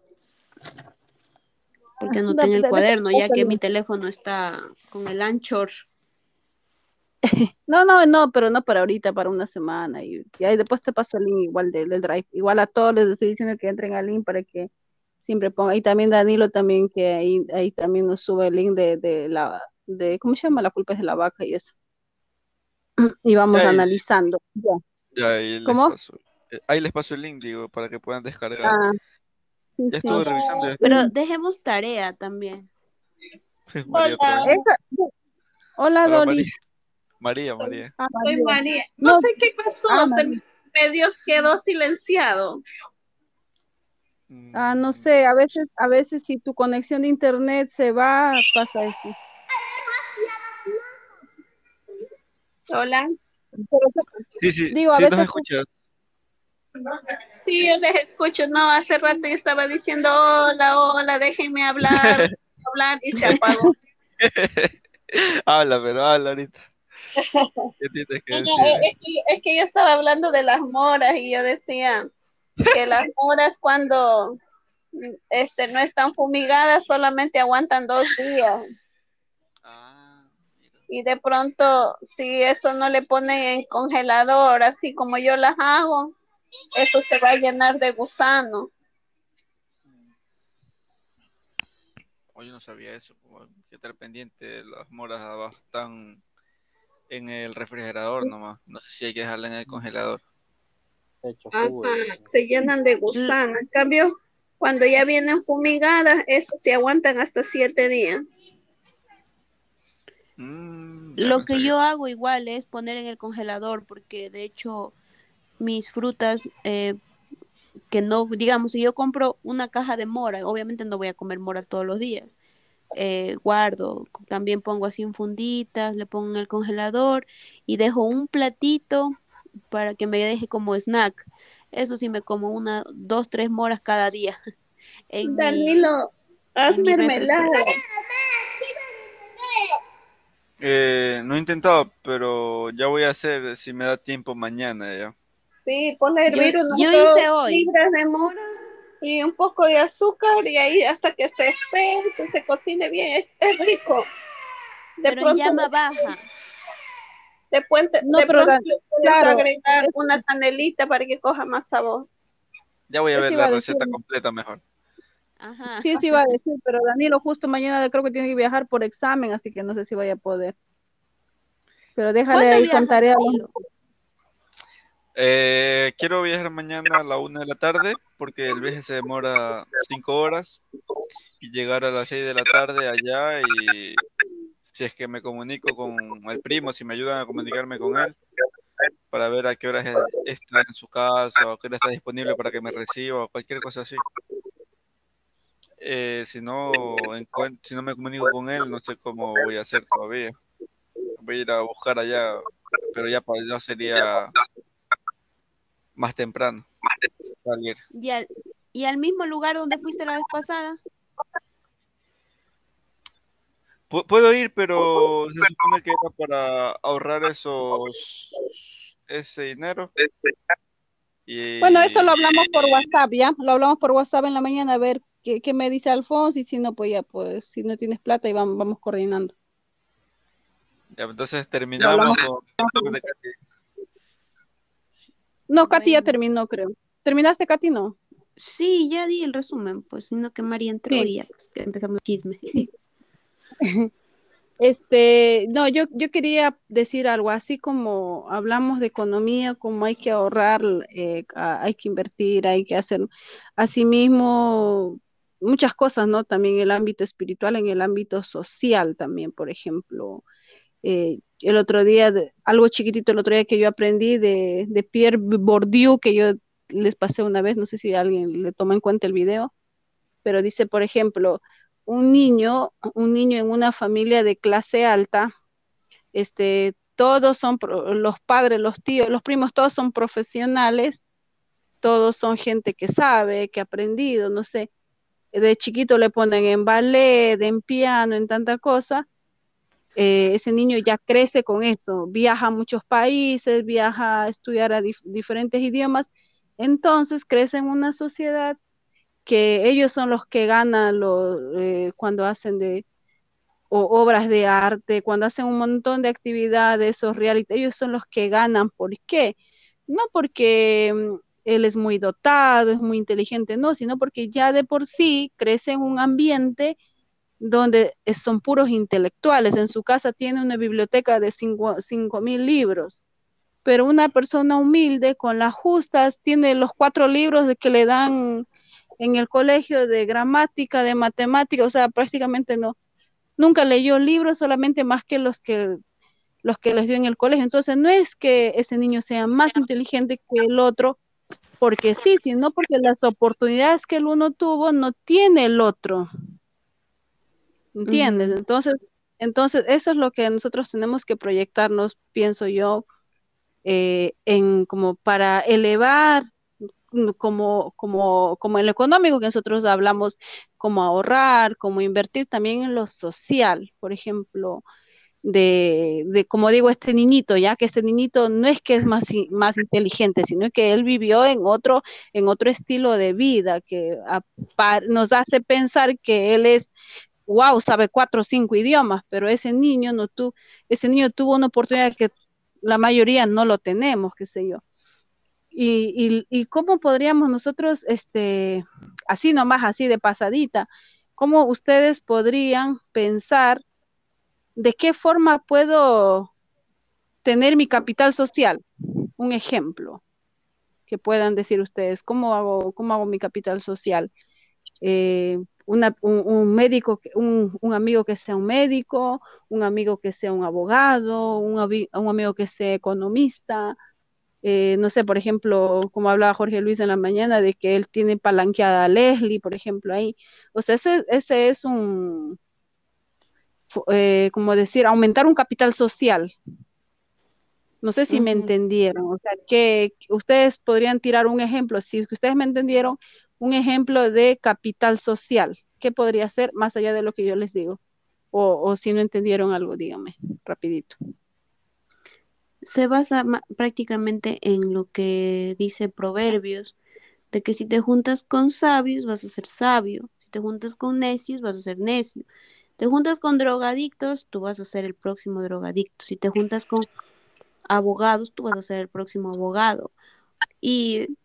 Porque no, tengo el cuaderno, ya que mi teléfono está con el anchor. No, no, no, pero no para ahorita, para una semana. Y, ahí después te paso el link igual del, drive. Igual a todos les estoy diciendo que entren al link para que siempre pongan. Y también Danilo también, que ahí, ahí también nos sube el link de, de la, de, ¿cómo se llama? La culpa es de la vaca y eso. Y vamos analizando. Ya. ¿Cómo? Eh, ahí les paso el link, digo, para que puedan descargar. Ah, ya estuve revisando. Pero dejemos tarea también. Hola, Hola, Dori. María, María. Ah, Soy María. No, sé qué pasó, ah, se me quedó silenciado. Ah, no sé, a veces, a veces si tu conexión de internet se va, pasa eso. Hola. Sí, sí, Digo, a veces... nos escuchas. Sí, yo les escucho. No, hace rato yo estaba diciendo hola, hola, déjenme hablar, hablar y se apagó. habla, pero habla ahorita. ¿Qué tienes que decir? Es, que, es que yo estaba hablando de las moras y yo decía que las moras cuando este, no están fumigadas solamente aguantan dos días. Ah, y de pronto, si eso no le ponen en congelador, así como yo las hago, eso se va a llenar de gusano. Oye, no sabía eso. Que estar pendiente, las moras abajo están en el refrigerador nomás. No sé si hay que dejarla en el congelador. se llenan de gusano. En cambio, cuando ya vienen fumigadas, eso se aguantan hasta siete días. Mm, Lo que yo hago igual es poner en el congelador, porque de hecho mis frutas eh, que no, digamos, si yo compro una caja de mora, obviamente no voy a comer mora todos los días. Eh, guardo, también pongo así en funditas, le pongo en el congelador y dejo un platito para que me deje como snack. Eso sí me como una, dos, tres moras cada día. Danilo, haz mermelada. Eh, no he intentado, pero ya voy a hacer si me da tiempo mañana ya. Sí, ponle a hervir unos dos libras de mora y un poco de azúcar y ahí hasta que se espese, se cocine bien, es, rico. De pero en llama baja. Después no, de pronto le puedes agregar una canelita para que coja más sabor. Ya voy a ver la receta completa mejor. Ajá. Sí, sí va a decir, pero Danilo justo mañana creo que tiene que viajar por examen, así que no sé si vaya a poder. Pero déjale ahí con tarea. Eh, quiero viajar mañana a la una de la tarde porque el viaje se demora cinco horas y llegar a las seis de la tarde allá y si es que me comunico con el primo, si me ayudan a comunicarme con él para ver a qué hora está en su casa o qué hora está disponible para que me reciba o cualquier cosa así. Eh, si no si no me comunico con él, no sé cómo voy a hacer todavía. Voy a ir a buscar allá, pero ya para allá sería más temprano. ¿Y al, ¿Y al mismo lugar donde fuiste la vez pasada? Puedo ir, pero se supone que era para ahorrar esos ese dinero. Bueno, eso lo hablamos por WhatsApp, ¿ya? Lo hablamos por WhatsApp en la mañana a ver qué, qué me dice Alfonso y si no, pues ya, pues si no tienes plata y vamos, vamos coordinando. Ya, entonces terminamos con... No, Katy ya terminó, creo. ¿Terminaste, Katy? No. Sí, ya di el resumen, pues, sino que María entró y ya, pues, empezamos el chisme. Este, no, yo, yo quería decir algo, así como hablamos de economía, como hay que ahorrar, eh, hay que invertir, hay que hacer, asimismo, muchas cosas, ¿no? También en el ámbito espiritual, en el ámbito social también, por ejemplo. Eh, el otro día, algo chiquitito el otro día que yo aprendí de, de Pierre Bourdieu, que yo les pasé una vez, no sé si alguien le toma en cuenta el video, pero dice, por ejemplo, un niño, un niño en una familia de clase alta, este, todos son, los padres, los tíos, los primos, todos son profesionales, todos son gente que sabe, que ha aprendido, no sé, de chiquito le ponen en ballet, en piano, en tanta cosa, eh, ese niño ya crece con eso, viaja a muchos países, viaja a estudiar a diferentes idiomas, entonces crece en una sociedad que ellos son los que ganan eh, cuando hacen de obras de arte, cuando hacen un montón de actividades o reality, ellos son los que ganan. ¿Por qué? No porque mm, él es muy dotado, es muy inteligente, no, sino porque ya de por sí crece en un ambiente donde son puros intelectuales. En su casa tiene una biblioteca de cinco mil libros, pero una persona humilde con las justas tiene los cuatro libros que le dan en el colegio de gramática, de matemática, o sea, prácticamente no, nunca leyó libros solamente más que los que los que les dio en el colegio. Entonces, no es que ese niño sea más inteligente que el otro, porque sí, sino porque las oportunidades que el uno tuvo no tiene el otro. ¿Entiendes? Entonces, entonces, eso es lo que nosotros tenemos que proyectarnos, pienso yo, eh, en como para elevar como, como, como en lo económico que nosotros hablamos, como ahorrar, como invertir también en lo social, por ejemplo, de, de, como digo, este niñito, ya que este niñito no es que es más, más inteligente, sino que él vivió en otro, en otro estilo de vida que nos hace pensar que él es wow, sabe cuatro o cinco idiomas, pero ese niño no tu, ese niño tuvo una oportunidad que la mayoría no lo tenemos, qué sé yo. Y, y, cómo podríamos nosotros, este, así nomás, así de pasadita, cómo ustedes podrían pensar de qué forma puedo tener mi capital social. Un ejemplo que puedan decir ustedes, ¿cómo hago, cómo hago mi capital social? Eh, un, médico, un, un, amigo que sea un médico, un amigo que sea un abogado, un, un amigo que sea economista, eh, no sé, por ejemplo, como hablaba Jorge Luis en la mañana, de que él tiene palanqueada a Leslie, por ejemplo, ahí. O sea, ese, ese es un, eh, como decir, aumentar un capital social. No sé si me entendieron. O sea, que ustedes podrían tirar un ejemplo, si ustedes me entendieron, un ejemplo de capital social. ¿Qué podría ser más allá de lo que yo les digo? O, si no entendieron algo, díganme, rapidito se basa prácticamente en lo que dice Proverbios, de que si te juntas con sabios vas a ser sabio, si te juntas con necios vas a ser necio, te juntas con drogadictos, tú vas a ser el próximo drogadicto, si te juntas con abogados, tú vas a ser el próximo abogado. Y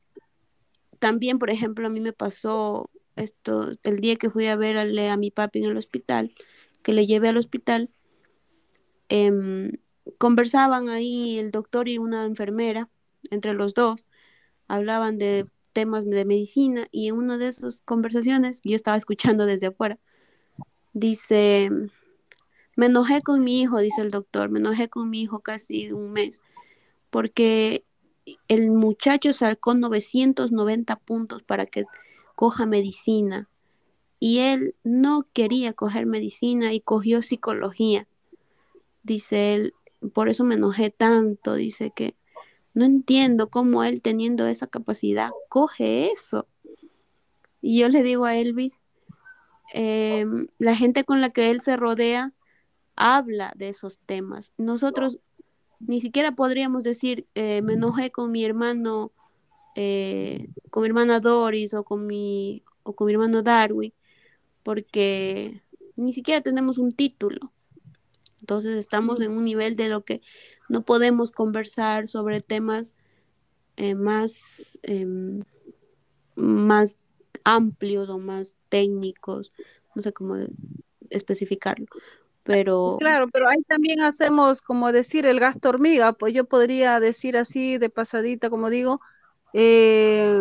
también, por ejemplo, a mí me pasó esto el día que fui a ver a, a mi papi en el hospital, que le llevé al hospital. Eh, conversaban ahí el doctor y una enfermera, entre los dos, hablaban de temas de medicina y en una de esas conversaciones, yo estaba escuchando desde afuera, dice, me enojé con mi hijo, dice el doctor, me enojé con mi hijo casi un mes, porque el muchacho sacó 990 puntos para que coja medicina y él no quería coger medicina y cogió psicología. Dice él, por eso me enojé tanto, dice que no entiendo cómo él teniendo esa capacidad coge eso. Y yo le digo a Elvis, em, la gente con la que él se rodea habla de esos temas. Nosotros ni siquiera podríamos decir, eh, me enojé con mi hermano, eh, con mi hermana Doris o con mi, o con mi hermano Darwin, porque ni siquiera tenemos un título. Entonces estamos en un nivel de lo que no podemos conversar sobre temas eh, más, em, más amplios o más técnicos, no sé cómo especificarlo. Pero... Claro, pero ahí también hacemos, como decir, el gasto hormiga, pues yo podría decir así de pasadita, como digo, eh,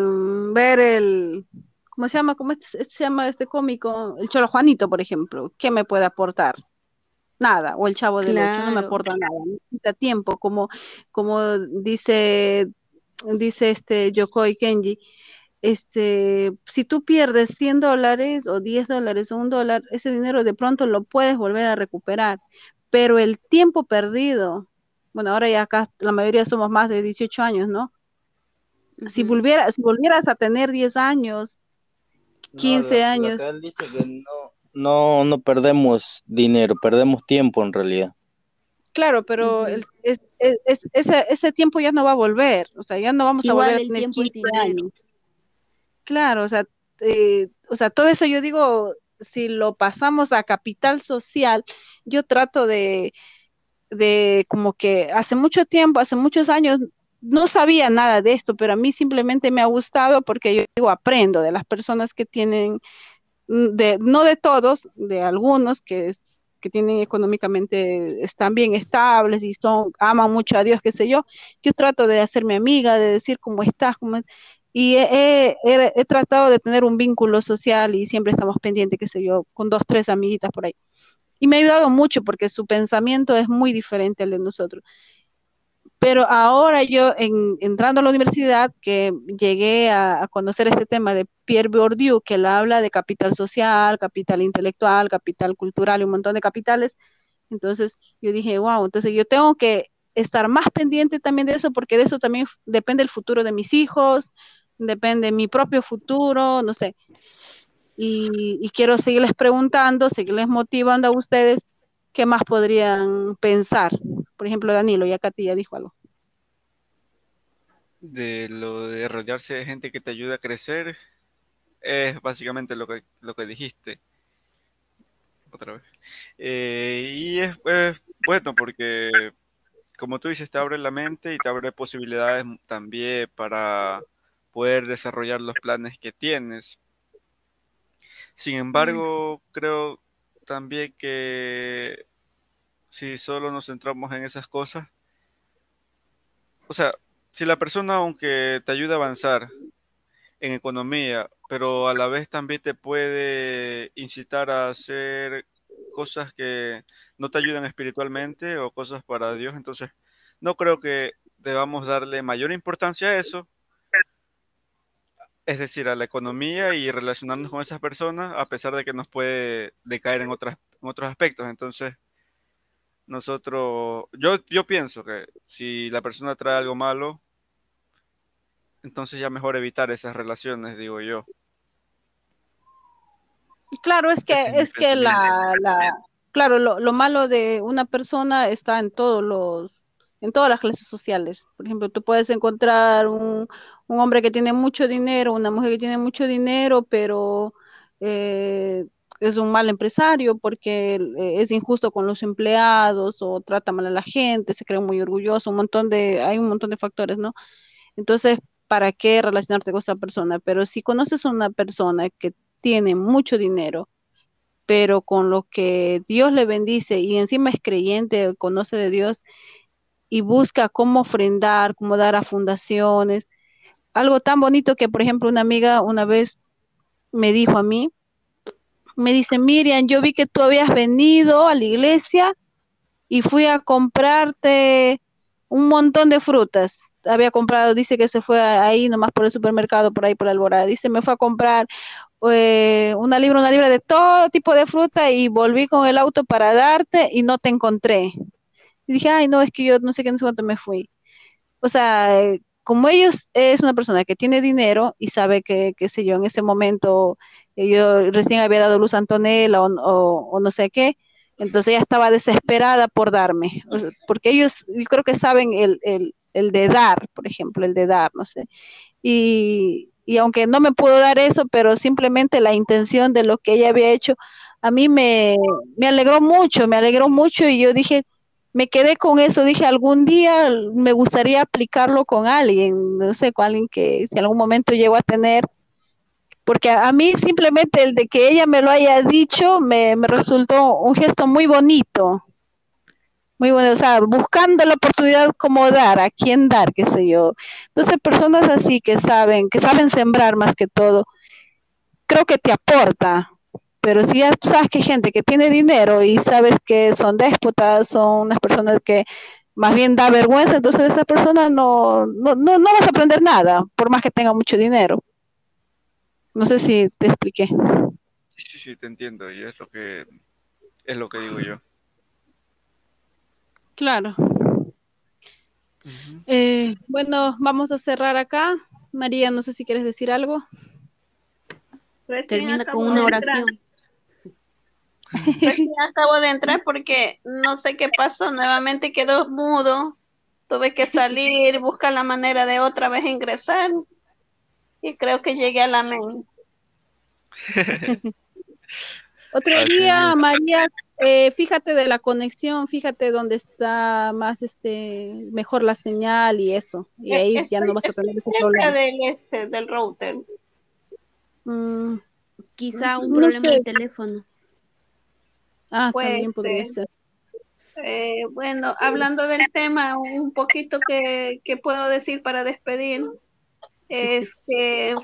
ver el, ¿cómo se llama? ¿Cómo se llama este cómico? El Cholo Juanito, por ejemplo, ¿qué me puede aportar? Nada, o el Chavo del Ocho no me aporta nada, necesita tiempo, como, como dice, dice este Yokoi Kenji, este, si tú pierdes 100 dólares o 10 dólares o un dólar, ese dinero de pronto lo puedes volver a recuperar, pero el tiempo perdido, bueno, ahora ya acá la mayoría somos más de 18 años, ¿no? Si, volviera, si volvieras a tener 10 años, 15 años. él dice que no, no, no perdemos dinero, perdemos tiempo en realidad. Claro, pero es, ese, ese tiempo ya no va a volver, o sea, ya no vamos a volver a tener 15 años. Claro, o sea, eh, o sea, todo eso yo digo, si lo pasamos a capital social, yo trato de, de como que hace mucho tiempo, hace muchos años, no sabía nada de esto, pero a mí simplemente me ha gustado porque yo digo, aprendo de las personas que tienen, mm, de, no de todos, de algunos que, que tienen económicamente, están bien estables y son, aman mucho a Dios, qué sé yo, yo trato de hacerme amiga, de decir cómo estás, cómo, y he, he, tratado de tener un vínculo social y siempre estamos pendientes, qué sé yo, con dos, tres amiguitas por ahí. Y me ha ayudado mucho porque su pensamiento es muy diferente al de nosotros. Pero ahora yo, en, entrando a la universidad, que llegué a, conocer este tema de Pierre Bourdieu, que él habla de capital social, capital intelectual, capital cultural y un montón de capitales, entonces yo dije, wow, entonces yo tengo que estar más pendiente también de eso, porque de eso también depende el futuro de mis hijos, depende de mi propio futuro, no sé. Y, quiero seguirles preguntando, seguirles motivando a ustedes qué más podrían pensar. Por ejemplo, Danilo, ya Katy ya dijo algo. De lo de rodearse de gente que te ayuda a crecer, es básicamente lo que, lo que dijiste. Otra vez. Eh, y es, es bueno porque, como tú dices, te abre la mente y te abre posibilidades también para poder desarrollar los planes que tienes. Sin embargo, creo también que si solo nos centramos en esas cosas, o sea, si la persona, aunque te ayuda a avanzar en economía, pero a la vez también te puede incitar a hacer cosas que no te ayudan espiritualmente o cosas para Dios, entonces no creo que debamos darle mayor importancia a eso es decir, a la economía y relacionarnos con esas personas, a pesar de que nos puede decaer en, otras, en otros aspectos. Entonces, nosotros, yo, yo pienso que si la persona trae algo malo, entonces ya mejor evitar esas relaciones, digo yo. Claro, es que, es que la, la, claro, lo, lo malo de una persona está en todos los, en todas las clases sociales. Por ejemplo, tú puedes encontrar un, un hombre que tiene mucho dinero, una mujer que tiene mucho dinero, pero eh, es un mal empresario porque eh, es injusto con los empleados o trata mal a la gente, se cree muy orgulloso, un montón de, hay un montón de factores, ¿no? Entonces, ¿para qué relacionarte con esa persona? Pero si conoces a una persona que tiene mucho dinero, pero con lo que Dios le bendice y encima es creyente, conoce de Dios y busca cómo ofrendar, cómo dar a fundaciones, algo tan bonito que, por ejemplo, una amiga una vez me dijo a mí, me dice, Miriam, yo vi que tú habías venido a la iglesia y fui a comprarte un montón de frutas. Había comprado, dice que se fue ahí nomás por el supermercado, por ahí por la alborada. Dice, me fue a comprar eh, una libra, una libra de todo tipo de fruta y volví con el auto para darte y no te encontré. Y dije, ay, no, es que yo no sé qué, no sé cuánto me fui. o sea, como ellos es una persona que tiene dinero y sabe que, qué sé yo, en ese momento yo recién había dado luz a Antonella o, no sé qué, entonces ella estaba desesperada por darme, porque ellos, yo creo que saben el, el, el de dar, por ejemplo, el de dar, no sé. Y, y aunque no me pudo dar eso, pero simplemente la intención de lo que ella había hecho, a mí me, me alegró mucho, me alegró mucho y yo dije, me quedé con eso, dije, algún día me gustaría aplicarlo con alguien, no sé, con alguien que si en algún momento llego a tener, porque a, mí simplemente el de que ella me lo haya dicho me, me resultó un gesto muy bonito, muy bueno, o sea, buscando la oportunidad como dar, a quién dar, qué sé yo. Entonces, personas así que saben, que saben sembrar más que todo, creo que te aporta. Pero si ya sabes que hay gente que tiene dinero y sabes que son déspotas, son unas personas que más bien da vergüenza, entonces esa persona no, no, no, no vas a aprender nada, por más que tenga mucho dinero. No sé si te expliqué. Sí, sí, te entiendo, y es lo que es lo que digo yo. Claro. Eh, bueno, vamos a cerrar acá. María, no sé si quieres decir algo. Termina con una oración. acabo de entrar porque no sé qué pasó, nuevamente quedó mudo. Tuve que salir, buscar la manera de otra vez ingresar y creo que llegué a la mente. Otro día, María, eh, fíjate de la conexión, fíjate dónde está más este mejor la señal y eso. Y ahí ya no vas a tener ese problema. del este, del router. Mm, quizá un problema de teléfono. Ah, también podría ser. Eh, bueno, hablando del tema, un poquito que, que puedo decir para despedir es que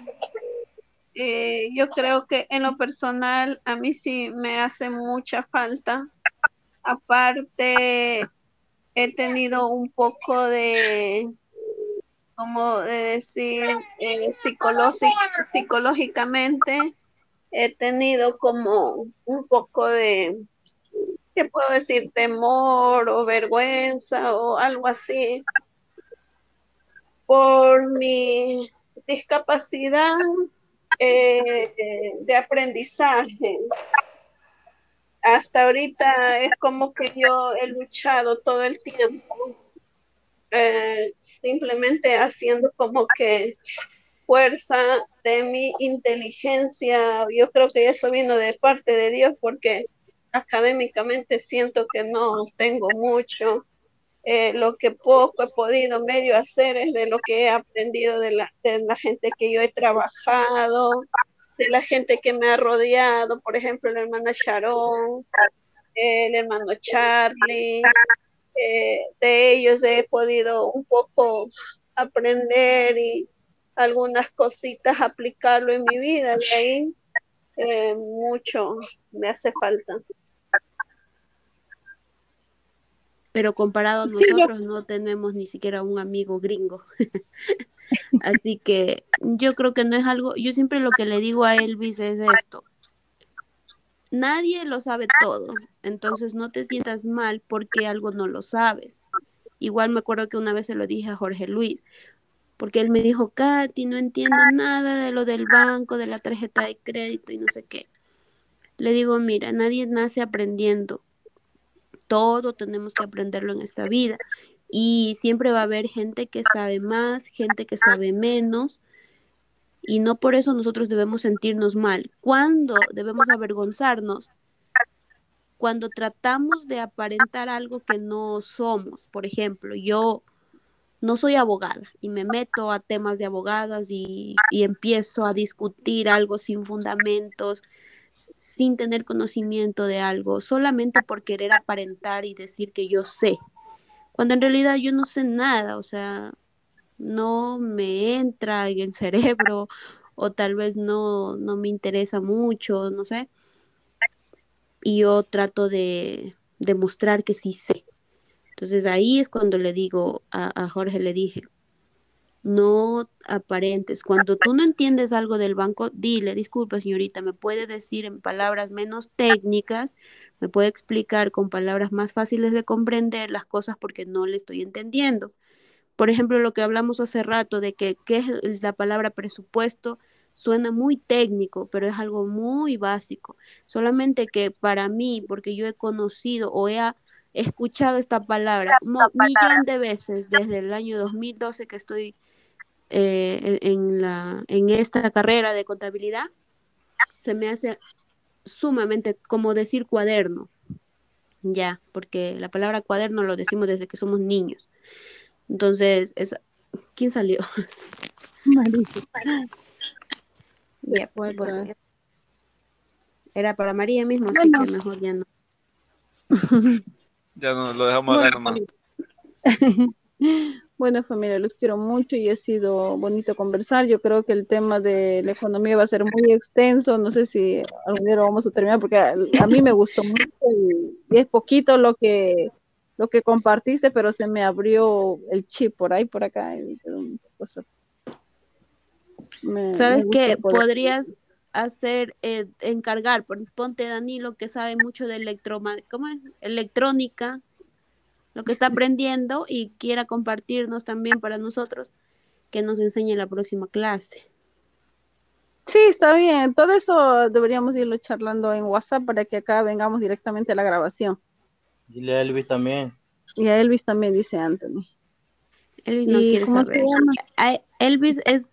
eh, yo creo que en lo personal a mí sí me hace mucha falta. Aparte, he tenido un poco de, como de decir, eh, psicológicamente, he tenido como un poco de, ¿qué puedo decir? Temor o vergüenza o algo así por mi discapacidad eh, de aprendizaje. Hasta ahorita es como que yo he luchado todo el tiempo, eh, simplemente haciendo como que fuerza de mi inteligencia. Yo creo que eso vino de parte de Dios porque académicamente siento que no tengo mucho. Eh, lo que poco he podido medio hacer es de lo que he aprendido de la, de la gente que yo he trabajado, de la gente que me ha rodeado, por ejemplo, la hermana Sharon, el hermano Charlie, eh, de ellos he podido un poco aprender y algunas cositas aplicarlo en mi vida, de ahí eh, mucho me hace falta pero comparado a nosotros no tenemos ni siquiera un amigo gringo. Así que yo creo que no es algo, yo siempre lo que le digo a Elvis es esto. Nadie lo sabe todo, entonces no te sientas mal porque algo no lo sabes. Igual me acuerdo que una vez se lo dije a Jorge Luis, porque él me dijo, Katy, no entiendo nada de lo del banco, de la tarjeta de crédito y no sé qué. Le digo, mira, nadie nace aprendiendo todo tenemos que aprenderlo en esta vida. Y siempre va a haber gente que sabe más, gente que sabe menos. Y no por eso nosotros debemos sentirnos mal. ¿Cuándo debemos avergonzarnos? Cuando tratamos de aparentar algo que no somos. Por ejemplo, yo no soy abogada y me meto a temas de abogadas y, y empiezo a discutir algo sin fundamentos, sin tener conocimiento de algo, solamente por querer aparentar y decir que yo sé, cuando en realidad yo no sé nada, o sea, no me entra en el cerebro o tal vez no, no me interesa mucho, no sé. Y yo trato de demostrar que sí sé. Entonces ahí es cuando le digo a, a Jorge, le dije, no aparentes. Cuando tú no entiendes algo del banco, dile, disculpa señorita, me puede decir en palabras menos técnicas, me puede explicar con palabras más fáciles de comprender las cosas porque no le estoy entendiendo. Por ejemplo, lo que hablamos hace rato de que qué es la palabra presupuesto, suena muy técnico, pero es algo muy básico. Solamente que para mí, porque yo he conocido o he escuchado esta palabra un millón de veces desde el año 2012 que estoy eh, en, la, en esta carrera de contabilidad, se me hace sumamente como decir cuaderno, ya, porque la palabra cuaderno lo decimos desde que somos niños. Entonces, es, ¿quién salió? Ya, pues, Era para María mismo, así que mejor ya no. ya no lo dejamos bueno. nomás. Bueno, familia, los quiero mucho y ha sido bonito conversar. Yo creo que el tema de la economía va a ser muy extenso. No sé si algún día lo vamos a terminar porque a, mí me gustó mucho y, es poquito lo que lo que compartiste, pero se me abrió el chip por ahí, por acá. ¿Sabes qué? Podrías hacer, eh, encargar, ponte Danilo que sabe mucho de electro, ¿cómo es? electrónica, lo que está aprendiendo y quiera compartirnos también para nosotros, que nos enseñe la próxima clase. Sí, está bien. Todo eso deberíamos irlo charlando en WhatsApp para que acá vengamos directamente a la grabación. Dile a Elvis también. Y a Elvis también, dice Anthony. Elvis no quiere saber. Elvis es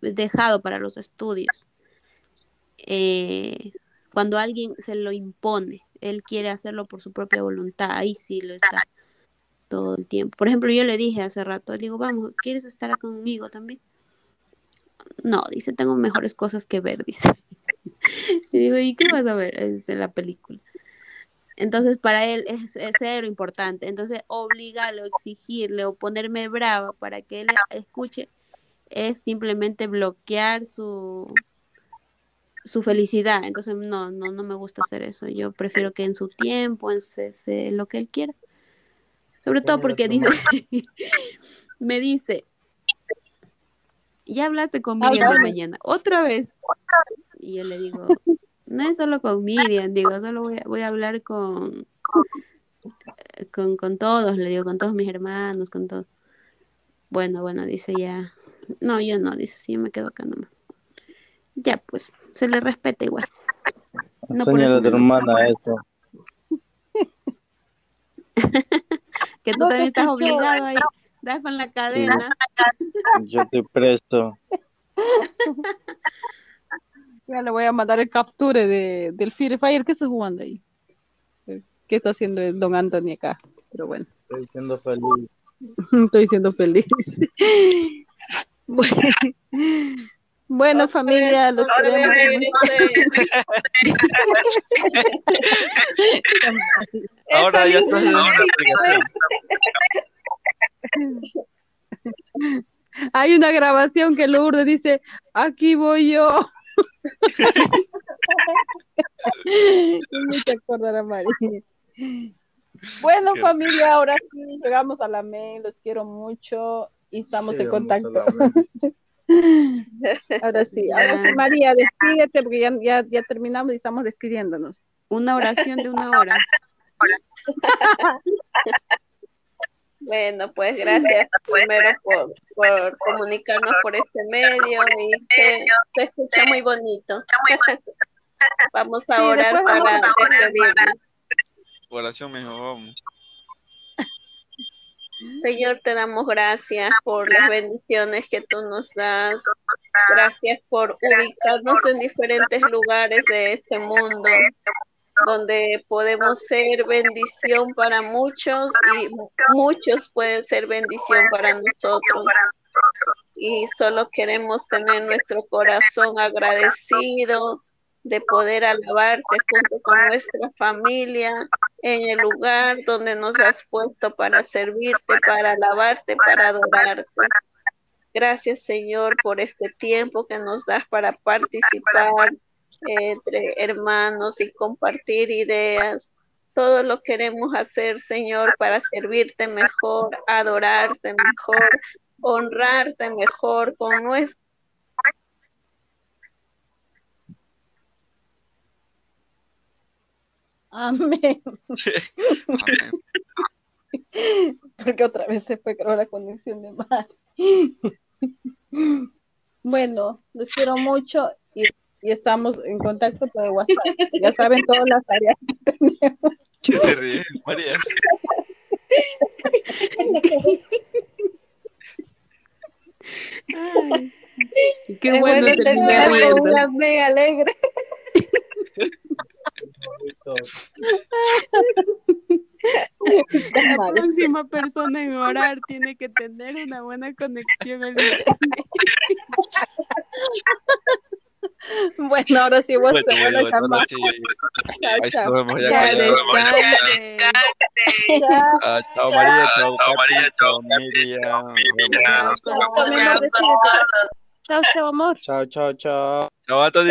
dejado para los estudios. Eh, cuando alguien se lo impone, él quiere hacerlo por su propia voluntad, ahí sí lo está todo el tiempo. Por ejemplo, yo le dije hace rato, le digo, vamos, ¿quieres estar conmigo también? No, dice, tengo mejores cosas que ver, dice. y digo, ¿y qué vas a ver? Es en la película. Entonces, para él es, es cero importante. Entonces, obligarlo, exigirle o ponerme brava para que él escuche es simplemente bloquear su, su felicidad. Entonces, no, no, no me gusta hacer eso. Yo prefiero que en su tiempo, en lo que él quiera. Sobre todo porque dice, me dice, ya hablaste con Miriam de mañana, otra vez. Y yo le digo, no es solo con Miriam, digo, solo voy a, voy a hablar con, con, con todos, le digo, con todos mis hermanos, con todos. Bueno, bueno, dice ya, no, yo no, dice, sí, yo me quedo acá nomás. Ya, pues, se le respeta igual. No por eso. hermana eso. que tú también estás obligado ahí. Das con la cadena. Yo te presto. Ya le voy a mandar el capture de, del Free Fire que está jugando ahí. ¿Qué está haciendo el don Anthony acá? Pero bueno. Estoy siendo feliz. Estoy siendo feliz. Bueno, familia, los queremos. Ahora ya estás en una Hay una grabación que Lourdes dice, aquí voy yo. Me acordará María. Bueno, familia, ahora sí llegamos a la mail, los quiero mucho y estamos en contacto. ahora sí, ahora sí, María, despídete porque ya, ya, terminamos y estamos despidiéndonos. Una oración de una hora. Bueno, pues gracias primero por, por, comunicarnos por este medio y se, se escucha muy bonito. Vamos a orar para despedirnos. Oración mejor, vamos. Señor, te damos gracias por las bendiciones que tú nos das. Gracias por ubicarnos en diferentes lugares de este mundo, donde podemos ser bendición para muchos y muchos pueden ser bendición para nosotros. Y solo queremos tener nuestro corazón agradecido de poder alabarte junto con nuestra familia en el lugar donde nos has puesto para servirte, para alabarte, para adorarte. Gracias Señor por este tiempo que nos das para participar entre hermanos y compartir ideas. Todo lo queremos hacer, Señor, para servirte mejor, adorarte mejor, honrarte mejor con nuestra Amén. porque otra vez se fue, creo, la conexión de mar. bueno, los quiero mucho y, y, estamos en contacto por WhatsApp. Ya saben todas las tareas que tenemos. ¿Qué te ríes, María? Ay, qué bueno, bueno terminar riendo. Una mega alegre. La próxima persona en orar tiene que tener una buena conexión al internet. Bueno, ahora sí vos bueno, bueno, bueno, bueno, sí. Ahí estamos ya. Ya, descanse. Ah, chao María, chao María, chao Miriam. Chao, chao, amor. Chao, chao, chao. Chao a todos.